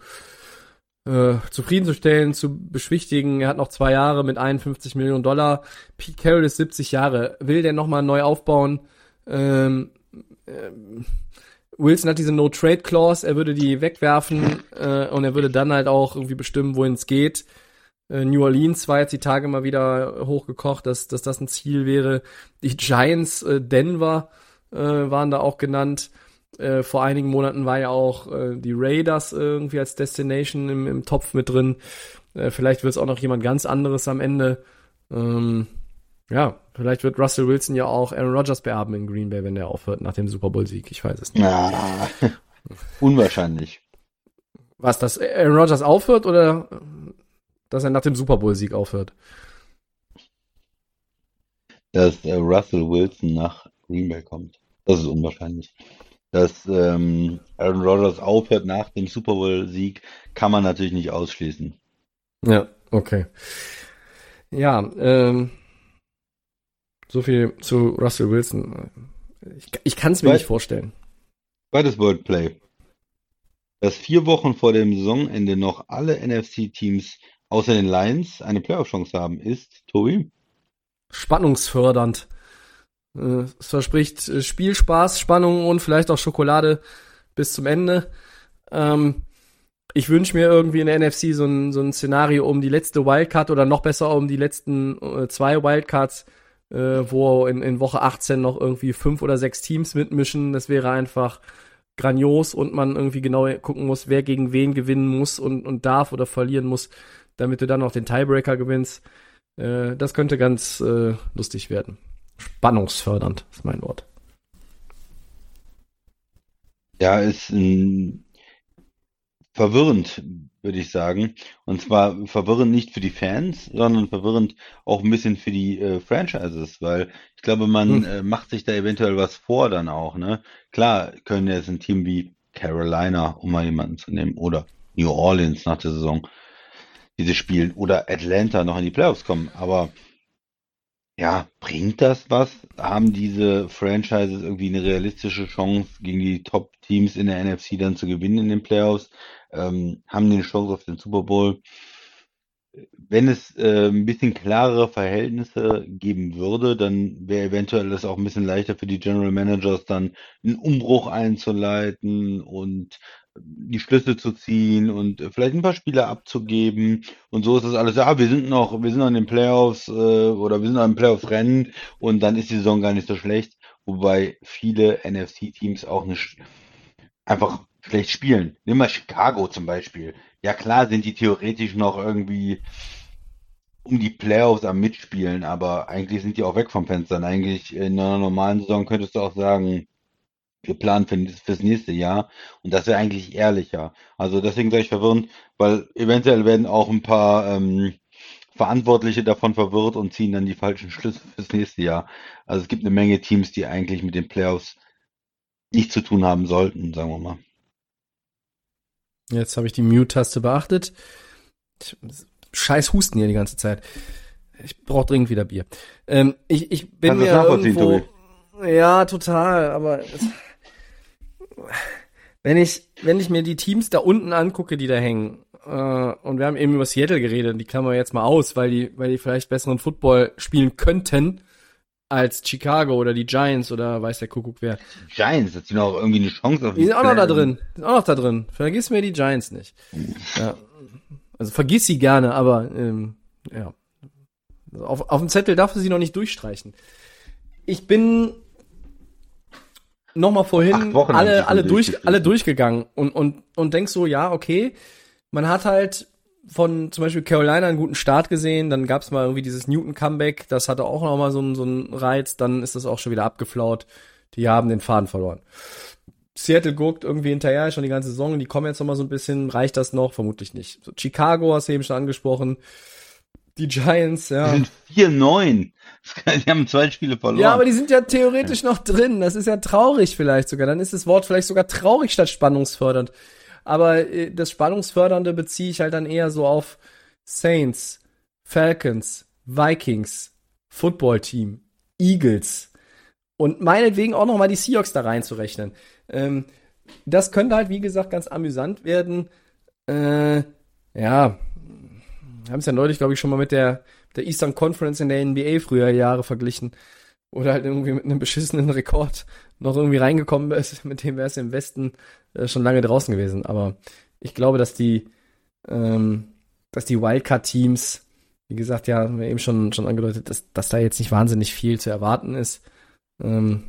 äh, zufriedenzustellen, zu beschwichtigen. Er hat noch zwei Jahre mit 51 Millionen Dollar. Pete Carroll ist 70 Jahre. Will der nochmal neu aufbauen? Ähm, ähm, Wilson hat diese No-Trade-Clause. Er würde die wegwerfen äh, und er würde dann halt auch irgendwie bestimmen, wohin es geht. Äh, New Orleans war jetzt die Tage mal wieder hochgekocht, dass, dass das ein Ziel wäre. Die Giants, äh, Denver äh, waren da auch genannt. Äh, vor einigen Monaten war ja auch äh, die Raiders irgendwie als Destination im, im Topf mit drin. Äh, vielleicht wird es auch noch jemand ganz anderes am Ende. Ähm, ja, vielleicht wird Russell Wilson ja auch Aaron Rodgers beerben in Green Bay, wenn der aufhört nach dem Super Bowl-Sieg. Ich weiß es nicht. Ja, unwahrscheinlich. Was, dass Aaron Rodgers aufhört oder dass er nach dem Super Bowl-Sieg aufhört? Dass äh, Russell Wilson nach Green Bay kommt. Das ist unwahrscheinlich. Dass ähm, Aaron Rodgers aufhört nach dem Super Bowl-Sieg, kann man natürlich nicht ausschließen. Ja, okay. Ja, ähm, so viel zu Russell Wilson. Ich, ich kann es mir Weil- nicht vorstellen. Zweites Wordplay. Dass vier Wochen vor dem Saisonende noch alle NFC-Teams außer den Lions eine Playoff-Chance haben, ist, Tobi? Spannungsfördernd. Äh, Es verspricht äh, Spielspaß, Spannung und vielleicht auch Schokolade bis zum Ende. Ähm, ich wünsche mir irgendwie in der NFC so ein, so ein Szenario um die letzte Wildcard oder noch besser um die letzten äh, zwei Wildcards, äh, wo in, in Woche 18 noch irgendwie fünf oder sechs Teams mitmischen. Das wäre einfach grandios und man irgendwie genau gucken muss, wer gegen wen gewinnen muss und, und darf oder verlieren muss. damit du dann noch den Tiebreaker gewinnst. Äh, das könnte ganz äh, lustig werden. Spannungsfördernd ist mein Wort. Ja, ist ein verwirrend, würde ich sagen. Und zwar verwirrend nicht für die Fans, sondern verwirrend auch ein bisschen für die äh, Franchises, weil ich glaube, man Hm. äh, macht sich da eventuell was vor dann auch, ne? Klar können jetzt ein Team wie Carolina, um mal jemanden zu nehmen, oder New Orleans nach der Saison diese spielen oder Atlanta noch in die Playoffs kommen, aber ja, bringt das was? Haben diese Franchises irgendwie eine realistische Chance, gegen die Top-Teams in der NFC dann zu gewinnen in den Playoffs? Ähm, haben die eine Chance auf den Super Bowl? Wenn es äh, ein bisschen klarere Verhältnisse geben würde, dann wäre eventuell es auch ein bisschen leichter für die General Managers, dann einen Umbruch einzuleiten und die Schlüsse zu ziehen und vielleicht ein paar Spieler abzugeben. Und so ist das alles, ja, wir sind noch, wir sind noch in den Playoffs äh, oder wir sind noch im Playoffs-Rennen und dann ist die Saison gar nicht so schlecht. Wobei viele NFC-Teams auch nicht einfach schlecht spielen. Nimm mal Chicago zum Beispiel. Ja klar sind die theoretisch noch irgendwie um die Playoffs am Mitspielen, aber eigentlich sind die auch weg vom Fenster. Und eigentlich in einer normalen Saison könntest du auch sagen, wir planen für, fürs nächste Jahr und das wäre eigentlich ehrlicher. Also deswegen sage ich verwirrend, weil eventuell werden auch ein paar ähm, Verantwortliche davon verwirrt und ziehen dann die falschen Schlüsse fürs nächste Jahr. Also es gibt eine Menge Teams, die eigentlich mit den Playoffs nichts zu tun haben sollten, sagen wir mal. Jetzt habe ich die Mute-Taste beachtet. Ich, scheiß Husten hier die ganze Zeit. Ich brauche dringend wieder Bier. Ähm, ich, ich bin Kannst mir irgendwo... Ja, total, aber... Wenn ich, wenn ich mir die Teams da unten angucke, die da hängen, äh, und wir haben eben über Seattle geredet, die klammern wir jetzt mal aus, weil die, weil die vielleicht besseren Football spielen könnten als Chicago oder die Giants oder weiß der Kuckuck wer. Giants, dass die noch irgendwie eine Chance auf Die sind auch noch da drin. Die sind auch noch da drin. Vergiss mir die Giants nicht. Ja. Also vergiss sie gerne, aber ähm, ja. Auf, auf dem Zettel darf sie noch nicht durchstreichen. Ich bin noch mal Acht vorhin alle alle durch alle durchgegangen und und und denk so ja okay man hat halt von zum Beispiel Carolina einen guten Start gesehen dann gab's mal irgendwie dieses Newton Comeback das hatte auch noch mal so einen so einen Reiz dann ist das auch schon wieder abgeflaut. Die haben den Faden verloren. Seattle guckt irgendwie hinterher schon die ganze Saison die kommen jetzt noch mal so ein bisschen reicht das noch? Vermutlich nicht. So, Chicago hast du eben schon angesprochen die Giants ja Die sind 4-9. Die haben zwei Spiele verloren. ja, aber die sind ja theoretisch noch drin. Das ist ja traurig vielleicht sogar. Dann ist das Wort vielleicht sogar traurig statt spannungsfördernd. Aber äh, das Spannungsfördernde beziehe ich halt dann eher so auf Saints, Falcons, Vikings, Football Team, Eagles und meinetwegen auch noch mal die Seahawks da reinzurechnen. Ähm, das könnte halt, wie gesagt, ganz amüsant werden. Äh, ja, haben es ja neulich, glaube ich, schon mal mit der, der Eastern Conference in der NBA früher Jahre verglichen. Oder halt irgendwie mit einem beschissenen Rekord noch irgendwie reingekommen ist, mit dem wäre es im Westen äh, schon lange draußen gewesen. Aber ich glaube, dass die, ähm, dass die Wildcard-Teams, wie gesagt, ja, haben wir eben schon, schon angedeutet, dass, dass da jetzt nicht wahnsinnig viel zu erwarten ist. Ähm,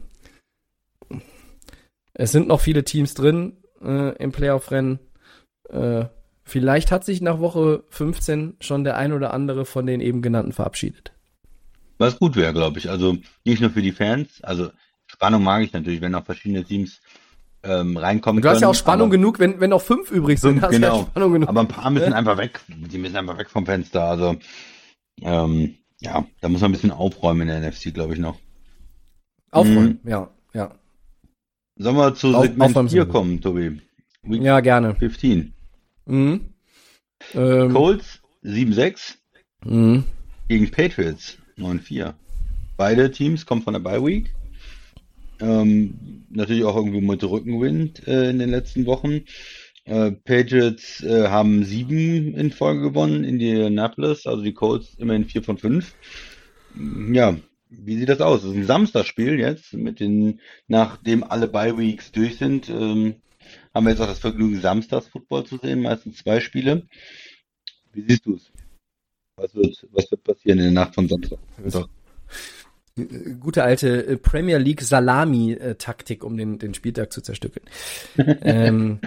es sind noch viele Teams drin äh, im Playoff-Rennen. Äh, vielleicht hat sich nach Woche 15 schon der ein oder andere von den eben genannten verabschiedet. Was gut wäre, glaube ich. Also nicht nur für die Fans. Also Spannung mag ich natürlich, wenn auch verschiedene Teams ähm, reinkommen Du hast ja können, auch Spannung genug, wenn, wenn noch fünf übrig sind, hast du genau. ja Spannung genug. Aber ein paar müssen Ja. einfach weg. Die müssen einfach weg vom Fenster. Also ähm, ja, da muss man ein bisschen aufräumen in der NFC, glaube ich noch. Aufräumen, ja, ja. Sollen wir zu Auf- Segment aufräumen 4 sind wir. kommen, Tobi? Week Ja, gerne. 15. Mhm. Ähm, Colts 7-6 mhm. gegen Patriots 9-4. Beide Teams kommen von der Bye Week. Ähm, natürlich auch irgendwie mit Rückenwind äh, in den letzten Wochen. Äh, Patriots äh, haben sieben in Folge gewonnen, Indianapolis, also die Colts immerhin vier von fünf. Ja, wie sieht das aus? Das ist ein Samstagsspiel jetzt, mit den, nachdem alle Bye Weeks durch sind, ähm, haben wir jetzt auch das Vergnügen, Samstags-Football zu sehen, meistens zwei Spiele. Wie siehst du es? Was wird, was wird passieren in der Nacht von Samstag? Äh, Gute alte äh, Premier League Salami-Taktik, um den, den Spieltag zu zerstückeln. ähm,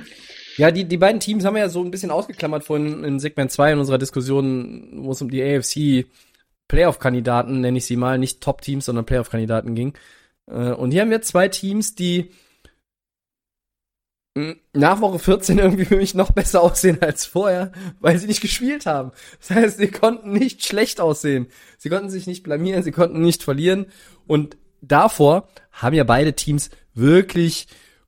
Ja, die, die beiden Teams haben wir ja so ein bisschen ausgeklammert vorhin in Segment 2 in unserer Diskussion, wo es um die AFC Playoff-Kandidaten, nenne ich sie mal, nicht Top-Teams, sondern Playoff-Kandidaten ging. Äh, und hier haben wir zwei Teams, die nach Woche 14 irgendwie für mich noch besser aussehen als vorher, weil sie nicht gespielt haben. Das heißt, sie konnten nicht schlecht aussehen. Sie konnten sich nicht blamieren, sie konnten nicht verlieren. Und davor haben ja beide Teams wirklich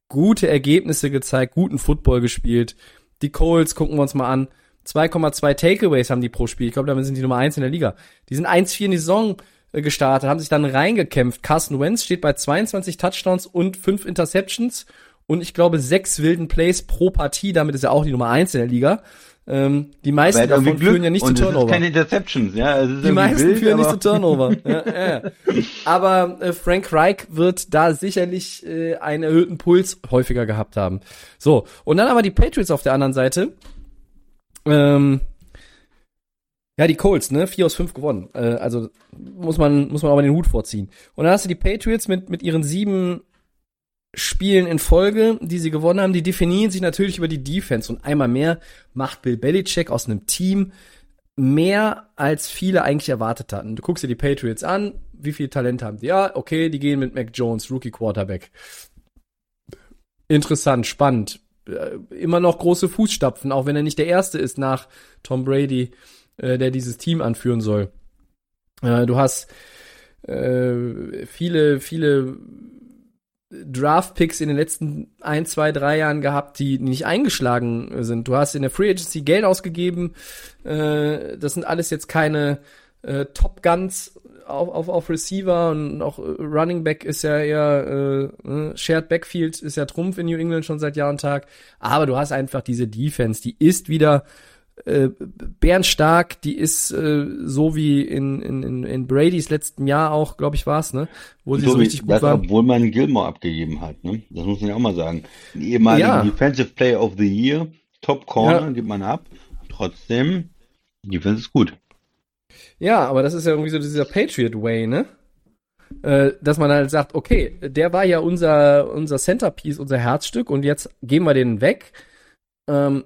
gute Ergebnisse gezeigt, guten Football gespielt. Die Coles gucken wir uns mal an. 2,2 Takeaways haben die pro Spiel. Ich glaube, damit sind die Nummer 1 in der Liga. Die sind 1-4 in die Saison äh, gestartet, haben sich dann reingekämpft. Carson Wentz steht bei 22 Touchdowns und 5 Interceptions und ich glaube sechs wilden Plays pro Partie. Damit ist er auch die Nummer 1 in der Liga. Ähm, die meisten davon führen ja nicht zu Turnover. Keine Interceptions, ja. Die meisten wild, führen nicht zu Turnover. ja, ja. Aber äh, Frank Reich wird da sicherlich äh, einen erhöhten Puls häufiger gehabt haben. So, und dann aber die Patriots auf der anderen Seite. Ähm, ja, die Colts, ne? Vier aus fünf gewonnen. Äh, also muss man, muss man aber den Hut vorziehen. Und dann hast du die Patriots mit, mit ihren sieben Spielen in Folge, die sie gewonnen haben, die definieren sich natürlich über die Defense. Und einmal mehr macht Bill Belichick aus einem Team mehr, als viele eigentlich erwartet hatten. Du guckst dir die Patriots an, wie viel Talent haben die? Ja, okay, die gehen mit Mac Jones, Rookie Quarterback. Interessant, spannend. Äh, immer noch große Fußstapfen, auch wenn er nicht der Erste ist nach Tom Brady, äh, der dieses Team anführen soll. Äh, du hast viele, viele Draft-Picks in den letzten ein, zwei, drei Jahren gehabt, die nicht eingeschlagen sind. Du hast in der Free Agency Geld ausgegeben. Äh, das sind alles jetzt keine äh, Top Guns auf, auf, auf Receiver und auch äh, Running Back ist ja eher äh, ne, Shared Backfield ist ja Trumpf in New England schon seit Jahr und Tag. Aber du hast einfach diese Defense, die ist wieder äh, bärenstark, die ist äh, so wie in, in, in Brady's letzten Jahr auch, glaube ich, war es, ne? Wo sie so, so richtig gut das, war. Obwohl man Gilmore abgegeben hat, ne? Das muss man ja auch mal sagen. Den ehemaligen ja. Defensive Player of the Year, Top Corner, ja. gibt man ab. Trotzdem, Defense ist gut. Ja, aber das ist ja irgendwie so dieser Patriot Way, ne? Äh, dass man halt sagt, okay, der war ja unser, unser Centerpiece, unser Herzstück und jetzt geben wir den weg. Ähm,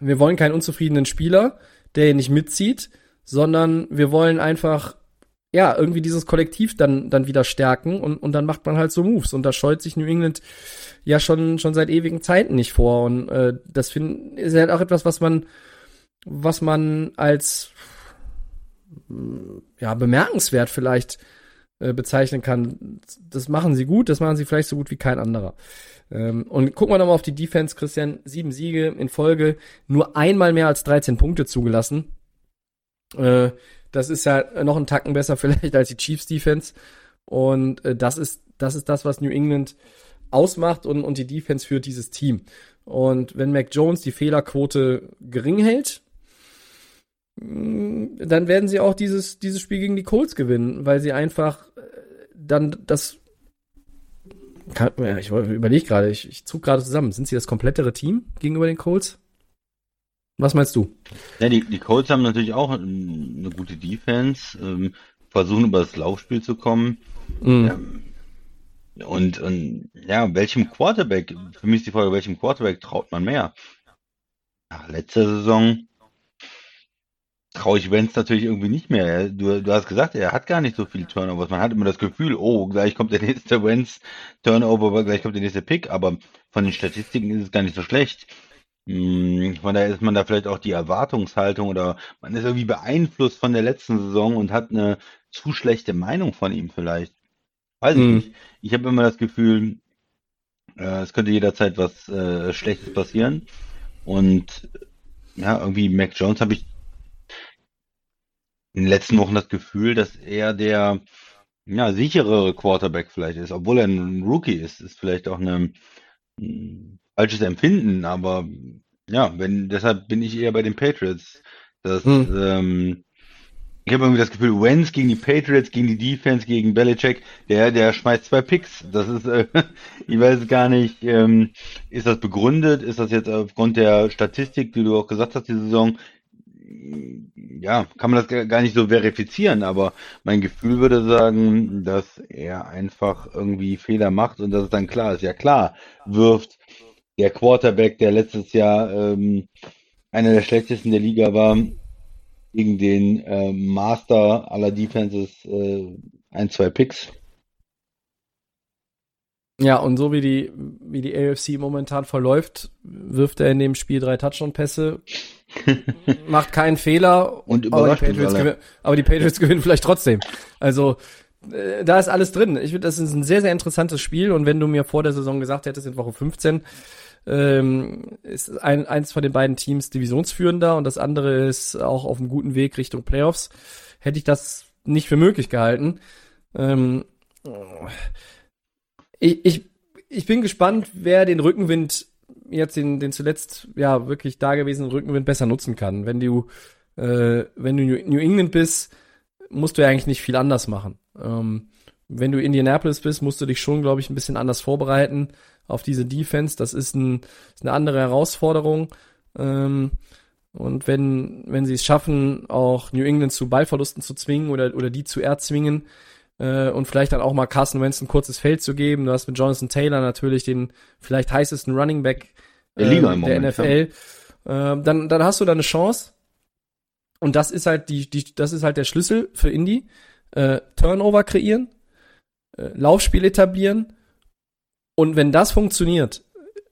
wir wollen keinen unzufriedenen Spieler, der hier nicht mitzieht, sondern wir wollen einfach ja, irgendwie dieses Kollektiv dann, dann wieder stärken und, und dann macht man halt so Moves. Und da scheut sich New England ja schon, schon seit ewigen Zeiten nicht vor. Und äh, das find, ist halt auch etwas, was man, was man als ja, bemerkenswert vielleicht äh, bezeichnen kann. Das machen sie gut, das machen sie vielleicht so gut wie kein anderer. Ähm, und gucken wir nochmal auf die Defense, Christian. Sieben Siege in Folge, nur einmal mehr als 13 Punkte zugelassen. Äh, das ist ja noch ein Tacken besser vielleicht als die Chiefs Defense. Und äh, das ist, das ist das, was New England ausmacht und, und die Defense führt dieses Team. Und wenn Mac Jones die Fehlerquote gering hält, mm, dann werden sie auch dieses, dieses Spiel gegen die Colts gewinnen, weil sie einfach äh, dann das kann, ich überlege gerade, ich, ich zog gerade zusammen. Sind sie das komplettere Team gegenüber den Colts? Was meinst du? Ja, die, die Colts haben natürlich auch eine gute Defense, ähm, versuchen über das Laufspiel zu kommen. Mhm. Ähm, und, und ja, welchem Quarterback, für mich ist die Frage, welchem Quarterback traut man mehr? Ja, letzte Saison traue ich Wenz natürlich irgendwie nicht mehr. Du, du hast gesagt, er hat gar nicht so viele Turnovers. Man hat immer das Gefühl, oh, gleich kommt der nächste Wenz Turnover, gleich kommt der nächste Pick, aber von den Statistiken ist es gar nicht so schlecht. Hm, von daher ist man da vielleicht auch die Erwartungshaltung oder man ist irgendwie beeinflusst von der letzten Saison und hat eine zu schlechte Meinung von ihm vielleicht. Weiß ich mhm. nicht. Ich habe immer das Gefühl, äh, es könnte jederzeit was äh, Schlechtes passieren. Und ja, irgendwie Mac Jones habe ich in den letzten Wochen das Gefühl, dass er der ja, sicherere Quarterback vielleicht ist, obwohl er ein Rookie ist, ist vielleicht auch ein falsches Empfinden, aber ja, wenn, deshalb bin ich eher bei den Patriots. Das, hm. ähm, ich habe irgendwie das Gefühl, Wenz gegen die Patriots, gegen die Defense, gegen Belichick, der, der schmeißt zwei Picks. Das ist, äh, ich weiß gar nicht, ähm, ist das begründet? Ist das jetzt aufgrund der Statistik, die du auch gesagt hast, die Saison? Ja, kann man das gar nicht so verifizieren, aber mein Gefühl würde sagen, dass er einfach irgendwie Fehler macht und dass es dann klar ist. Ja klar, wirft der Quarterback, der letztes Jahr ähm, einer der schlechtesten der Liga war, gegen den äh, Master aller Defenses äh, ein, zwei Picks. Ja, und so wie die, wie die AFC momentan verläuft, wirft er in dem Spiel drei Touchdown-Pässe, macht keinen Fehler, Und aber die, überrascht Patriots alle. gewinnen, aber die Patriots gewinnen vielleicht trotzdem. Also, äh, da ist alles drin. Ich finde, das ist ein sehr, sehr interessantes Spiel und wenn du mir vor der Saison gesagt hättest, in Woche 15, ähm, ist ein, eins von den beiden Teams Divisionsführender und das andere ist auch auf einem guten Weg Richtung Playoffs, hätte ich das nicht für möglich gehalten. Ähm, ich, ich, ich bin gespannt, wer den Rückenwind jetzt den, den zuletzt ja wirklich dagewesenen Rückenwind besser nutzen kann. Wenn du äh, wenn du New England bist, musst du ja eigentlich nicht viel anders machen. Ähm, wenn du Indianapolis bist, musst du dich schon, glaube ich, ein bisschen anders vorbereiten auf diese Defense. Das ist, ein, ist eine andere Herausforderung. Ähm, und wenn, wenn sie es schaffen, auch New England zu Ballverlusten zu zwingen oder, oder die zu erzwingen äh, und vielleicht dann auch mal Carson Wentz ein kurzes Feld zu geben. Du hast mit Jonathan Taylor natürlich den vielleicht heißesten Running Back Der Liga ähm, im der Moment, NFL. Ähm, dann, dann hast du da eine Chance. Und das ist halt die, die, das ist halt der Schlüssel für Indy. Äh, Turnover kreieren, äh, Laufspiel etablieren. Und wenn das funktioniert,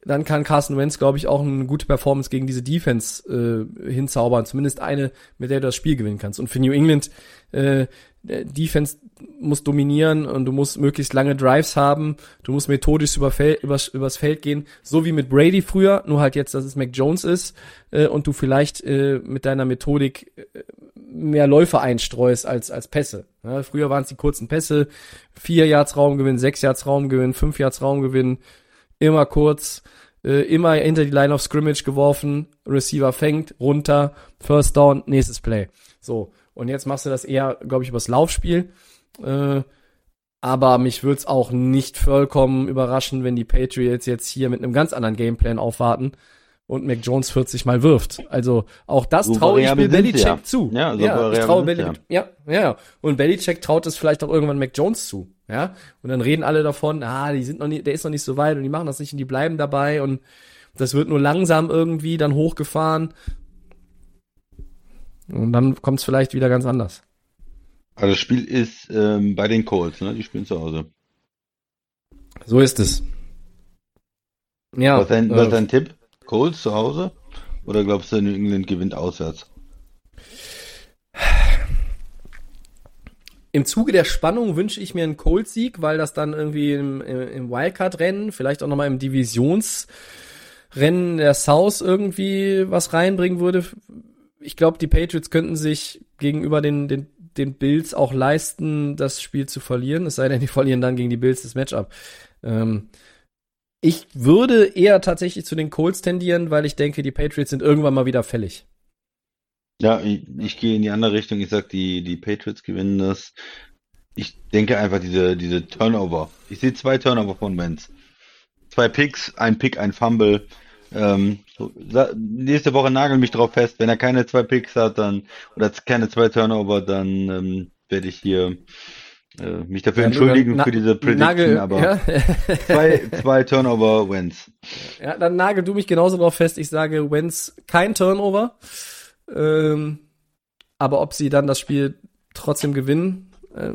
dann kann Carson Wentz, glaube ich, auch eine gute Performance gegen diese Defense äh, hinzaubern. Zumindest eine, mit der du das Spiel gewinnen kannst. Und für New England, äh, Defense muss dominieren und du musst möglichst lange Drives haben. Du musst methodisch über Fel übers, übers Feld gehen. So wie mit Brady früher, nur halt jetzt, dass es Mac Jones ist äh, und du vielleicht äh, mit deiner Methodik äh, mehr Läufe einstreust als, als Pässe. Ja, früher waren es die kurzen Pässe, vier Yards Raumgewinn, sechs Yards Raumgewinn, fünf Yards Raumgewinn, immer kurz, äh, immer hinter die Line of Scrimmage geworfen, Receiver fängt, runter, First Down, nächstes Play. So, und jetzt machst du das eher, glaube ich, übers Laufspiel. Äh, aber mich würde es auch nicht vollkommen überraschen, wenn die Patriots jetzt hier mit einem ganz anderen Gameplan aufwarten und Mac Jones 40 Mal wirft. Also auch das So traue ich sie Belichick ja. zu. Ja, so ja ich traue Belichick. Ja, ja, ja. Und Belichick traut es vielleicht auch irgendwann Mac Jones zu. Ja. Und dann reden alle davon, ah, die sind noch nicht, der ist noch nicht so weit und die machen das nicht und die bleiben dabei und das wird nur langsam irgendwie dann hochgefahren. Und dann kommt es vielleicht wieder ganz anders. Also das Spiel ist ähm, bei den Colts, ne? Die spielen zu Hause. So ist es. Ja. was, ist dein, äh, was ist dein Tipp? Colts zu Hause? Oder glaubst du, New England gewinnt auswärts? Im Zuge der Spannung wünsche ich mir einen Cold-Sieg, weil das dann irgendwie im, im Wildcard-Rennen, vielleicht auch nochmal im Divisionsrennen der South irgendwie was reinbringen würde. Ich glaube, die Patriots könnten sich gegenüber den, den, den Bills auch leisten, das Spiel zu verlieren. Es sei denn, die verlieren dann gegen die Bills das Matchup. Ähm, ich würde eher tatsächlich zu den Colts tendieren, weil ich denke, die Patriots sind irgendwann mal wieder fällig. Ja, ich, ich gehe in die andere Richtung. Ich sag, die, die Patriots gewinnen das. Ich denke einfach diese, diese Turnover. Ich sehe zwei Turnover von Wentz. Zwei Picks, ein Pick, ein Fumble. Ähm, so, nächste Woche nagel mich drauf fest. Wenn er keine zwei Picks hat, dann, oder keine zwei Turnover, dann ähm, werde ich hier äh, mich dafür Ja, entschuldigen für diese Prediction, Nagel, aber ja. zwei, zwei Turnover Wentz. Ja, dann nagel du mich genauso drauf fest. Ich sage, Wenz kein Turnover. Ähm, aber ob sie dann das Spiel trotzdem gewinnen, äh,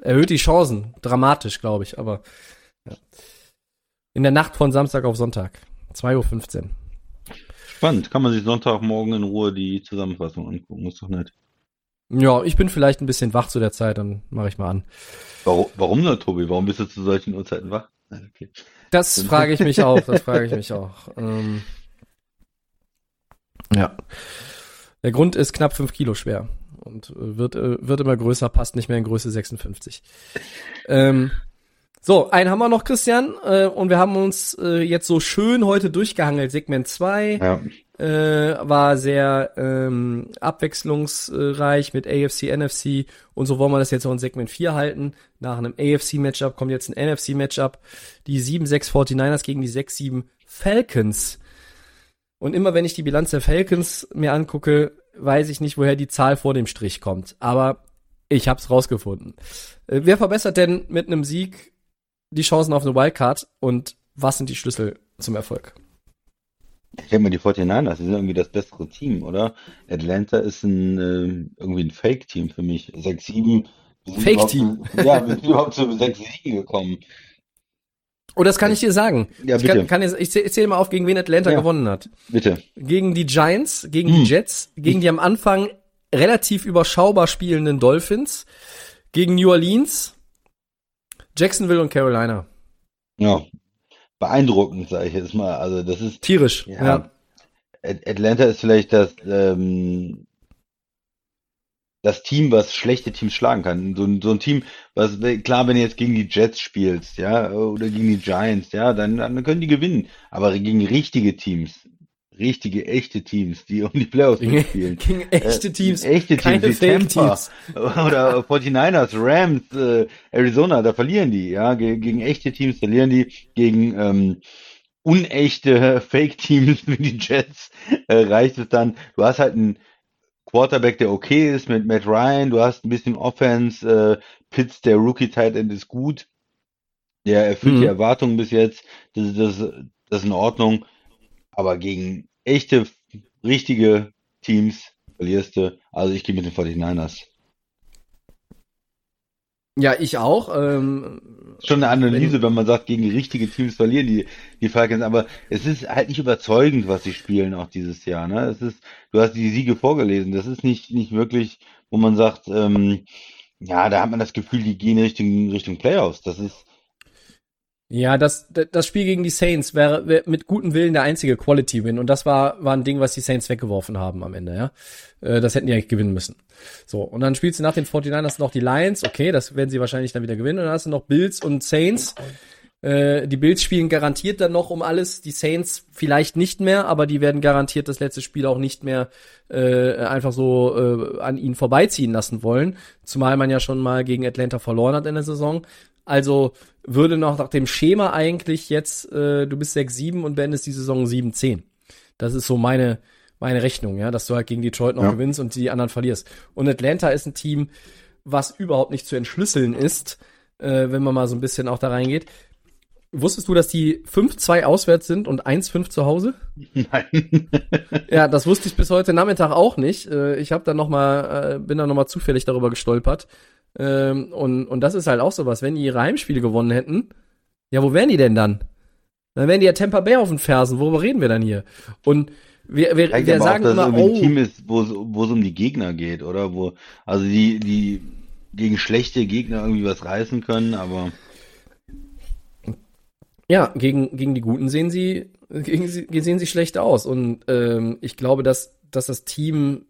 erhöht die Chancen. Dramatisch, glaube ich. Aber ja. in der Nacht von Samstag auf Sonntag. 2.15 Uhr. Spannend. Kann man sich Sonntagmorgen in Ruhe die Zusammenfassung angucken. Ist doch nett. Ja, ich bin vielleicht ein bisschen wach zu der Zeit, dann mache ich mal an. Warum, warum nur, Tobi? Warum bist du zu solchen Uhrzeiten wach? Okay. Das frage ich mich auch. Das frage ich mich auch. Ähm, ja. Der Grund ist knapp fünf Kilo schwer und äh, wird, äh, wird immer größer, passt nicht mehr in Größe 56. Ähm, so, einen haben wir noch, Christian, äh, und wir haben uns äh, jetzt so schön heute durchgehangelt. Segment 2 Ja. äh, war sehr ähm, abwechslungsreich mit AFC, NFC und so wollen wir das jetzt auch in Segment 4 halten. Nach einem AFC-Matchup kommt jetzt ein NFC-Matchup. Die 7-6 49ers gegen die 6-7 Falcons. Und immer wenn ich die Bilanz der Falcons mir angucke, weiß ich nicht, woher die Zahl vor dem Strich kommt. Aber ich hab's rausgefunden. Äh, wer verbessert denn mit einem Sieg die Chancen auf eine Wildcard und was sind die Schlüssel zum Erfolg. Ich denke mal, die 49ers, die sind irgendwie das bessere Team, oder? Atlanta ist ein, äh, irgendwie ein Fake-Team für mich. 6-7. Fake-Team? Ja, wir sind überhaupt zu 6 Siegen gekommen. Oh, das kann ich dir sagen. Ja, ich, bitte. kann, kann jetzt, ich zähle zähl mal auf, gegen wen Atlanta Ja. gewonnen hat. Bitte. Gegen die Giants, gegen Hm. die Jets, gegen die am Anfang relativ überschaubar spielenden Dolphins, gegen New Orleans, Jacksonville und Carolina. Ja. Beeindruckend, sage ich jetzt mal. Also, das ist, Tierisch. Ja. Ja. At- Atlanta ist vielleicht das, ähm, das Team, was schlechte Teams schlagen kann. So, ein- so ein Team, was, klar, wenn du jetzt gegen die Jets spielst, ja, oder gegen die Giants, ja, dann, dann können die gewinnen. Aber gegen richtige Teams, richtige, echte Teams, die um die Playoffs mitspielen. gegen echte Äh, Teams, echte Teams, keine wie Tampa Fake-Teams. oder 49ers, Rams, äh, Arizona, da verlieren die, ja, Ge gegen echte Teams verlieren die, gegen ähm, unechte Fake-Teams wie die Jets äh, reicht es dann. Du hast halt einen Quarterback, der okay ist mit Matt Ryan, du hast ein bisschen Offense, äh, Pitts, der Rookie-Tight End ist gut, der erfüllt Mhm. die Erwartungen bis jetzt, das, ist- das, das ist in Ordnung, aber gegen echte, richtige Teams verlierst du, also ich gehe mit den 49ers. Ja, ich auch. Ähm, Schon eine Analyse, wenn man sagt, gegen richtige Teams verlieren die, die Falcons, aber es ist halt nicht überzeugend, was sie spielen auch dieses Jahr, ne? Es ist, du hast die Siege vorgelesen, das ist nicht, nicht wirklich, wo man sagt, ähm, ja, da hat man das Gefühl, die gehen Richtung, Richtung Playoffs. Das ist, Ja, das, das Spiel gegen die Saints wäre, wäre mit gutem Willen der einzige Quality-Win und das war, war ein Ding, was die Saints weggeworfen haben am Ende, ja. Äh, Das hätten die eigentlich gewinnen müssen. So, und dann spielst du nach den 49ers noch die Lions, okay, das werden sie wahrscheinlich dann wieder gewinnen und dann hast du noch Bills und Saints. Äh, Die Bills spielen garantiert dann noch um alles, die Saints vielleicht nicht mehr, aber die werden garantiert das letzte Spiel auch nicht mehr äh, einfach so äh, an ihnen vorbeiziehen lassen wollen, zumal man ja schon mal gegen Atlanta verloren hat in der Saison. Also würde noch nach dem Schema eigentlich jetzt, äh, du bist 6-7 und beendest die Saison 7-10. Das ist so meine, meine Rechnung, ja, dass du halt gegen Detroit noch Ja. gewinnst und die anderen verlierst. Und Atlanta ist ein Team, was überhaupt nicht zu entschlüsseln ist, äh, wenn man mal so ein bisschen auch da reingeht. Wusstest du, dass die 5-2 auswärts sind und 1-5 zu Hause? nein. Ja, das wusste ich bis heute Nachmittag auch nicht. Äh, Ich habe dann noch mal, äh, bin dann noch mal zufällig darüber gestolpert. Ähm, Und, und das ist halt auch sowas. Wenn die ihre Heimspiele gewonnen hätten, ja, wo wären die denn dann? Dann wären die ja Tampa Bay auf den Fersen. Worüber reden wir dann hier? Und wir, wir, Zeigt wir sagen auch, dass immer, es irgendwie ein oh, Team ist, wo es, wo es um die Gegner geht, oder? Wo, also die, die gegen schlechte Gegner irgendwie was reißen können, aber Ja, gegen, gegen die Guten sehen sie, gegen sie, sehen sie schlecht aus. Und ähm, ich glaube, dass, dass das Team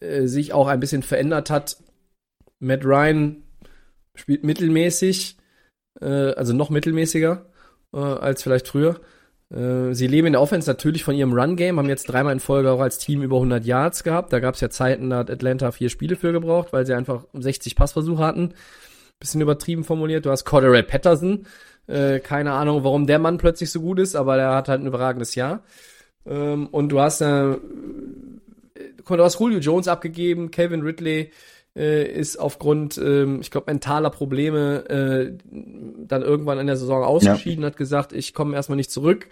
äh, sich auch ein bisschen verändert hat. Matt Ryan spielt mittelmäßig, äh, also noch mittelmäßiger äh, als vielleicht früher. Äh, sie leben in der Offense natürlich von ihrem Run-Game, haben jetzt dreimal in Folge auch als Team über 100 Yards gehabt. Da gab es ja Zeiten, da hat Atlanta vier Spiele für gebraucht, weil sie einfach 60 Passversuche hatten. Bisschen übertrieben formuliert. Du hast Cordero Patterson, äh, keine Ahnung, warum der Mann plötzlich so gut ist, aber der hat halt ein überragendes Jahr. Ähm, und du hast, äh, du hast Julio Jones abgegeben, Calvin Ridley äh, ist aufgrund, ähm, ich glaube, mentaler Probleme äh, dann irgendwann in der Saison ausgeschieden, hat gesagt, ich komme erstmal nicht zurück.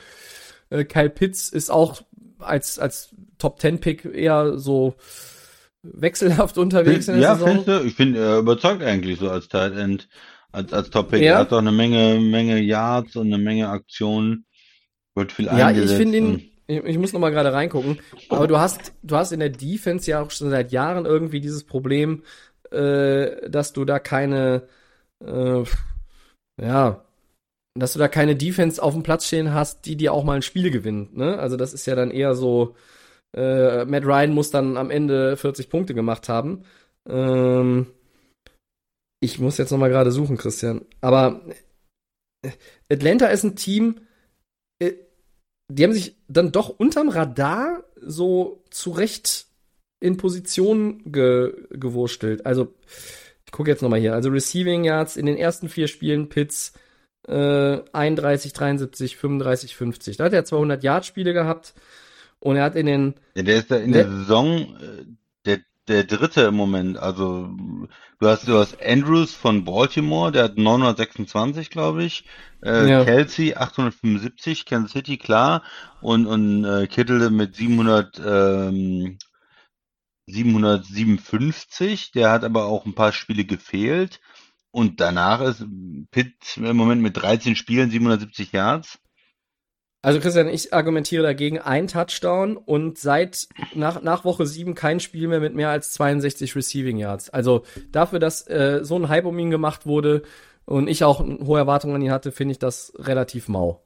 Äh, Kyle Pitts ist auch als, als Top-10-Pick eher so wechselhaft unterwegs in der ja, Saison. du? Ich finde, er überzeugt eigentlich so als Tight End, als, als Top-Pick. Ja. Er hat doch eine Menge, Menge Yards und eine Menge Aktionen. Wird viel Ja, ich eingesetzt. finde ihn, ich, ich muss noch mal gerade reingucken, aber du hast, du hast in der Defense ja auch schon seit Jahren irgendwie dieses Problem, äh, dass du da keine, äh, ja, dass du da keine Defense auf dem Platz stehen hast, die dir auch mal ein Spiel gewinnt, ne? Also das ist ja dann eher so, äh, Matt Ryan muss dann am Ende 40 Punkte gemacht haben. Ähm, ich muss jetzt noch mal gerade suchen, Christian. Aber äh, Atlanta ist ein Team, äh, die haben sich dann doch unterm Radar so zurecht in Position ge gewurstelt. Also, ich gucke jetzt nochmal hier. Also Receiving Yards in den ersten vier Spielen Pitts äh, 31, 73, 35, 50. Da hat er 200 Yard Spiele gehabt und er hat in den Ja, der ist da in der Der- Saison äh, der der dritte im Moment. Also du hast du hast Andrews von Baltimore, der hat 926, glaube ich. Äh, Ja. Kelsey 875, Kansas City klar und und äh, Kittle mit 700 ähm, 757. Der hat aber auch ein paar Spiele gefehlt. Und danach ist Pitt im Moment mit 13 Spielen 770 Yards. Also Christian, ich argumentiere dagegen ein Touchdown und seit nach, nach Woche 7 kein Spiel mehr mit mehr als 62 Receiving Yards. Also dafür, dass äh, so ein Hype um ihn gemacht wurde und ich auch hohe Erwartungen an ihn hatte, finde ich das relativ mau.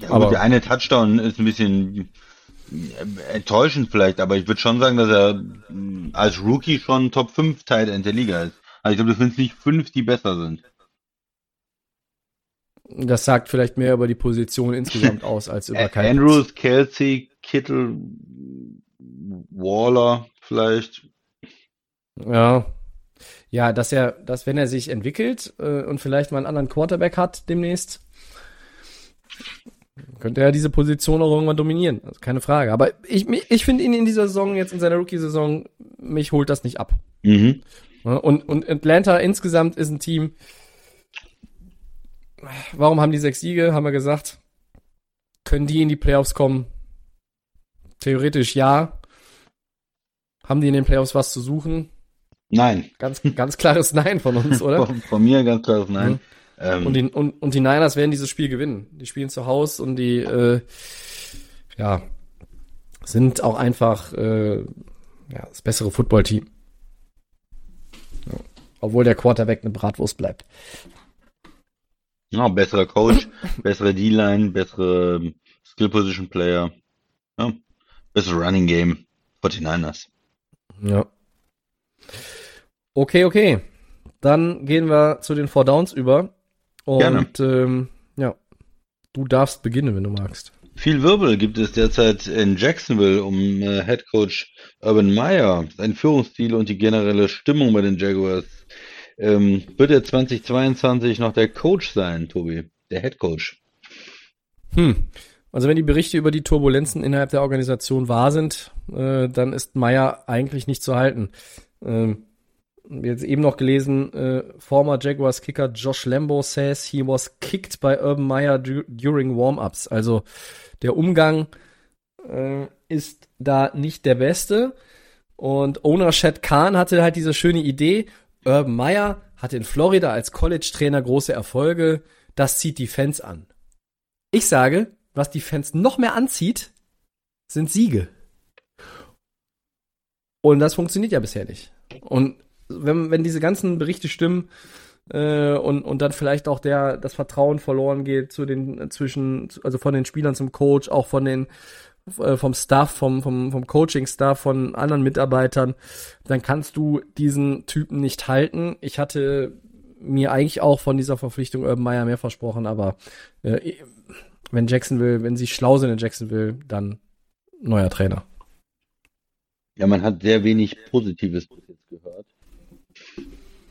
Ja, Aber- der eine Touchdown ist ein bisschen äh, enttäuschend vielleicht, aber ich würde schon sagen, dass er mh, als Rookie schon Top 5 Tight End der Liga ist. Also ich glaube, du findest nicht fünf, die besser sind. Das sagt vielleicht mehr über die Position insgesamt aus als über keinen. Andrews, Kelsey, Kittle, Waller vielleicht. Ja. Ja, dass er, dass wenn er sich entwickelt äh, und vielleicht mal einen anderen Quarterback hat demnächst, könnte er diese Position auch irgendwann dominieren. Also keine Frage. Aber ich, ich finde ihn in dieser Saison, jetzt in seiner Rookie-Saison, mich holt das nicht ab. Mhm. Und, und Atlanta insgesamt ist ein Team. Warum haben die sechs Siege? Haben wir gesagt. Können die in die Playoffs kommen? Theoretisch ja. Haben die in den Playoffs was zu suchen? Nein. Ganz, ganz klares Nein von uns, oder? Von, von mir ganz klar Nein. Ähm, Und die, und, und die Niners werden dieses Spiel gewinnen. Die spielen zu Hause und die, äh, ja, sind auch einfach äh, ja, das bessere Footballteam. Ja. Obwohl der Quarterback eine Bratwurst bleibt. Ja, besserer Coach, bessere D-Line, bessere ähm, Skill Position Player. Ja, bessere Running Game. 49ers. Ja. Okay, okay. Dann gehen wir zu den Four Downs über. Und Gerne. Ähm, ja, du darfst beginnen, wenn du magst. Viel Wirbel gibt es derzeit in Jacksonville um äh, Head Coach Urban Meyer, sein Führungsstil und die generelle Stimmung bei den Jaguars. Ähm, wird er 2022 noch der Coach sein, Tobi? Der Head Coach? Hm. Also wenn die Berichte über die Turbulenzen innerhalb der Organisation wahr sind, äh, dann ist Meyer eigentlich nicht zu halten. Ähm, jetzt eben noch gelesen, äh, former Jaguars Kicker Josh Lambo says he was kicked by Urban Meyer du during warm-ups. Also der Umgang äh, ist da nicht der beste. Und Owner Shad Khan hatte halt diese schöne Idee. Urban Meyer hat in Florida als College-Trainer große Erfolge. Das zieht die Fans an. Ich sage, was die Fans noch mehr anzieht, sind Siege. Und das funktioniert ja bisher nicht. Und wenn, wenn diese ganzen Berichte stimmen äh, und, und dann vielleicht auch der das Vertrauen verloren geht zu den zwischen also von den Spielern zum Coach, auch von den vom Staff, vom vom vom Coaching Staff, von anderen Mitarbeitern, dann kannst du diesen Typen nicht halten. Ich hatte mir eigentlich auch von dieser Verpflichtung Urban Meyer mehr versprochen, aber äh, wenn Jacksonville, wenn sie schlau sind in Jacksonville, dann neuer Trainer. Ja, man hat sehr wenig Positives bis jetzt gehört.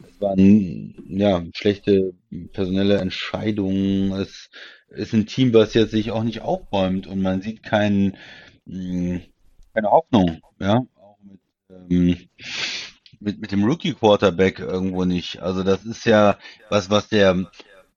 Es waren ja schlechte personelle Entscheidungen. Es ist ein Team, was jetzt sich auch nicht aufbäumt und man sieht keinen, mh, keine Hoffnung, ja, auch mit, ähm, mit, mit dem Rookie Quarterback irgendwo nicht. Also das ist ja was, was der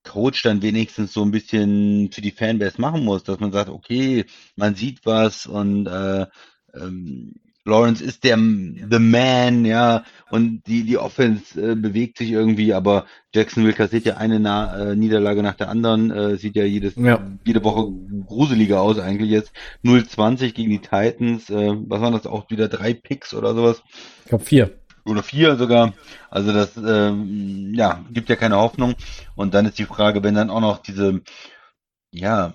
Coach dann wenigstens so ein bisschen für die Fanbase machen muss, dass man sagt, okay, man sieht was und äh, ähm, Lawrence ist der the man, ja, und die die Offense äh, bewegt sich irgendwie, aber Jacksonville kassiert ja eine Na äh, Niederlage nach der anderen, äh, sieht ja jedes Ja. jede Woche gruseliger aus eigentlich jetzt. 0-20 gegen die Titans, äh, was waren das auch wieder drei Picks oder sowas? Ich glaube vier. oder vier sogar. Also das ähm, ja gibt ja keine Hoffnung. Und dann ist die Frage, wenn dann auch noch diese ja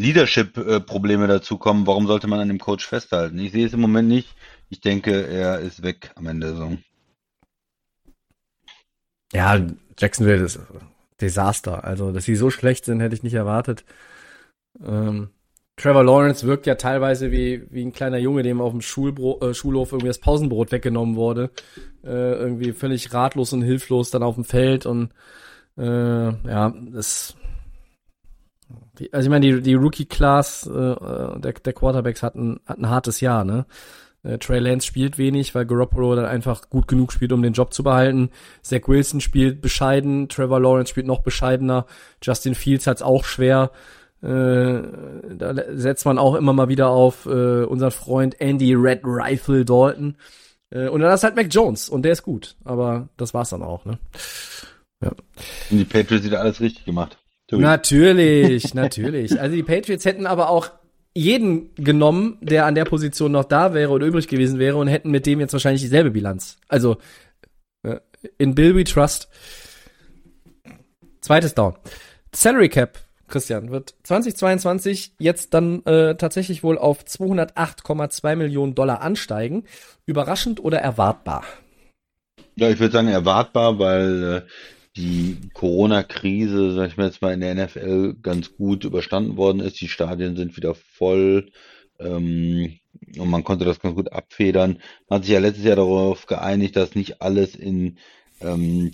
Leadership-Probleme dazukommen, warum sollte man an dem Coach festhalten? Ich sehe es im Moment nicht. Ich denke, er ist weg am Ende der. Ja, Jacksonville ist Desaster. Also, dass sie so schlecht sind, hätte ich nicht erwartet. Ähm, Trevor Lawrence wirkt ja teilweise wie, wie ein kleiner Junge, dem auf dem Schulbro äh, Schulhof irgendwie das Pausenbrot weggenommen wurde. Äh, irgendwie völlig ratlos und hilflos dann auf dem Feld und äh, ja, das also ich meine, die, die Rookie-Class äh, der, der Quarterbacks hat ein, hat ein hartes Jahr, ne? Äh, Trey Lance spielt wenig, weil Garoppolo dann einfach gut genug spielt, um den Job zu behalten. Zach Wilson spielt bescheiden, Trevor Lawrence spielt noch bescheidener, Justin Fields hat's auch schwer. Äh, da setzt man auch immer mal wieder auf äh, unseren Freund Andy Red Rifle Dalton. Äh, und dann ist halt Mac Jones und der ist gut, aber das war's dann auch, ne? Ja. Und die Patriots wieder alles richtig gemacht. Tobi. Natürlich, natürlich. Also die Patriots hätten aber auch jeden genommen, der an der Position noch da wäre oder übrig gewesen wäre und hätten mit dem jetzt wahrscheinlich dieselbe Bilanz. Also äh, in Bill we trust. Zweites Down. Salary Cap, Christian, wird 2022 jetzt dann äh, tatsächlich wohl auf 208,2 Millionen Dollar ansteigen. Überraschend oder erwartbar? Ja, ich würde sagen erwartbar, weil äh, die Corona-Krise, sag ich mal jetzt mal, in der NFL ganz gut überstanden worden ist. Die Stadien sind wieder voll. Ähm, und man konnte das ganz gut abfedern. Man hat sich ja letztes Jahr darauf geeinigt, dass nicht alles in ähm,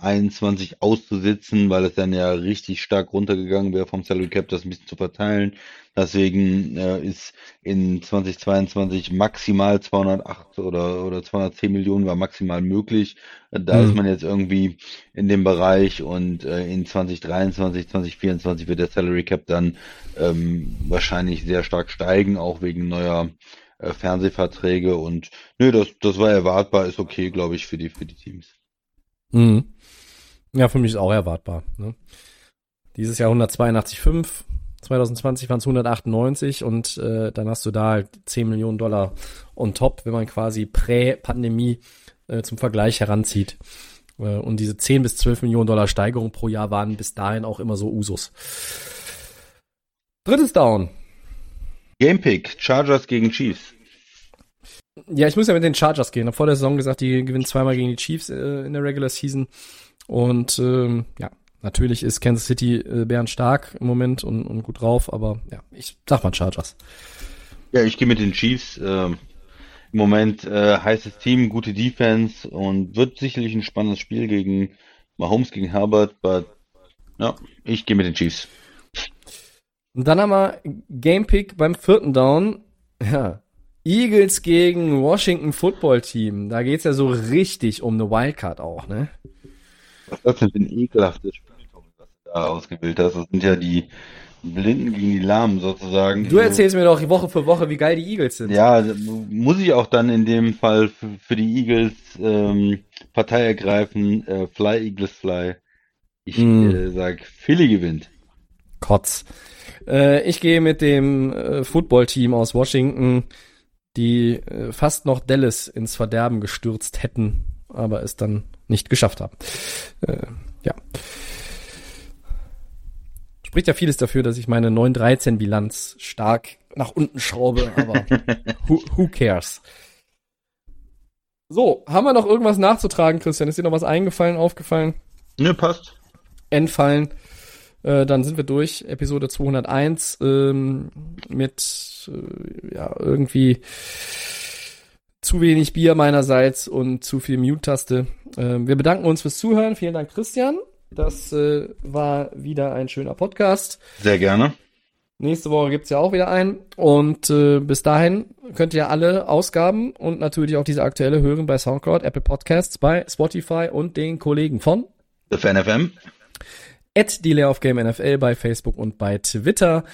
2021 auszusitzen, weil es dann ja richtig stark runtergegangen wäre vom Salary Cap, das ein bisschen zu verteilen. Deswegen äh, ist in 2022 maximal 208 oder, oder 210 Millionen war maximal möglich. Da mhm. ist man jetzt irgendwie in dem Bereich und äh, in 2023, 2024 wird der Salary Cap dann ähm, wahrscheinlich sehr stark steigen, auch wegen neuer äh, Fernsehverträge und nö, das, das war erwartbar, ist okay, glaube ich, für die, für die Teams. Mhm. Ja, für mich ist auch erwartbar. Ne? Dieses Jahr 182,5, 2020 waren es 198 und äh, dann hast du da 10 Millionen Dollar on top, wenn man quasi prä-Pandemie äh, zum Vergleich heranzieht. Äh, und diese 10 bis 12 Millionen Dollar Steigerung pro Jahr waren bis dahin auch immer so Usus. Drittes Down. Gamepick, Chargers gegen Chiefs. Ja, ich muss ja mit den Chargers gehen. Ich habe vor der Saison gesagt, die gewinnen zweimal gegen die Chiefs äh, in der Regular Season. Und ähm, ja, Natürlich ist Kansas City äh, Bären stark im Moment und, und gut drauf, aber ja, ich sag mal Chargers. Ja, ich gehe mit den Chiefs. Ähm, Im Moment äh, heißes Team, gute Defense und wird sicherlich ein spannendes Spiel gegen Mahomes gegen Herbert, aber ja, ich gehe mit den Chiefs. Und dann haben wir Gamepick beim vierten Down. Ja, Eagles gegen Washington Football Team. Da geht's ja so richtig um eine Wildcard auch, ne? Was ist das denn für ein ekelhaftes Spiel? da ausgewählt hast. Das sind ja die Blinden gegen die Lahmen sozusagen. Du erzählst mir doch Woche für Woche, wie geil die Eagles sind. Ja, muss ich auch dann in dem Fall für, für die Eagles ähm, Partei ergreifen. Äh, fly, Eagles, fly. Ich mm. äh, sag, Philly gewinnt. Kotz. Äh, ich gehe mit dem äh, Footballteam aus Washington, die äh, fast noch Dallas ins Verderben gestürzt hätten, aber es dann nicht geschafft haben. Äh, ja spricht ja vieles dafür, dass ich meine 9-13-Bilanz stark nach unten schraube, aber who, who cares? So, haben wir noch irgendwas nachzutragen, Christian? Ist dir noch was eingefallen, aufgefallen? Ne, passt. Entfallen. Äh, dann sind wir durch. Episode 201 ähm, mit äh, ja irgendwie zu wenig Bier meinerseits und zu viel Mute-Taste. Äh, wir bedanken uns fürs Zuhören. Vielen Dank, Christian. Das äh, war wieder ein schöner Podcast. Sehr gerne. Nächste Woche gibt's ja auch wieder einen. Und äh, bis dahin könnt ihr alle Ausgaben und natürlich auch diese aktuelle hören bei Soundcloud, Apple Podcasts, bei Spotify und den Kollegen von The Fan FM. At Delay of Game NFL bei Facebook und bei Twitter.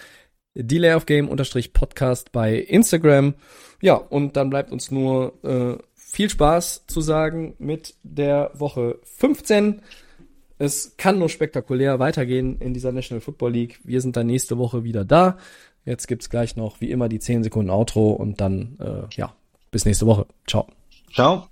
Delay of Game unterstrich Podcast bei Instagram. Ja, und dann bleibt uns nur äh, viel Spaß zu sagen mit der Woche 15. Es kann nur spektakulär weitergehen in dieser National Football League. Wir sind dann nächste Woche wieder da. Jetzt gibt's gleich noch wie immer die 10 Sekunden Outro und dann, äh, ja, bis nächste Woche. Ciao. Ciao.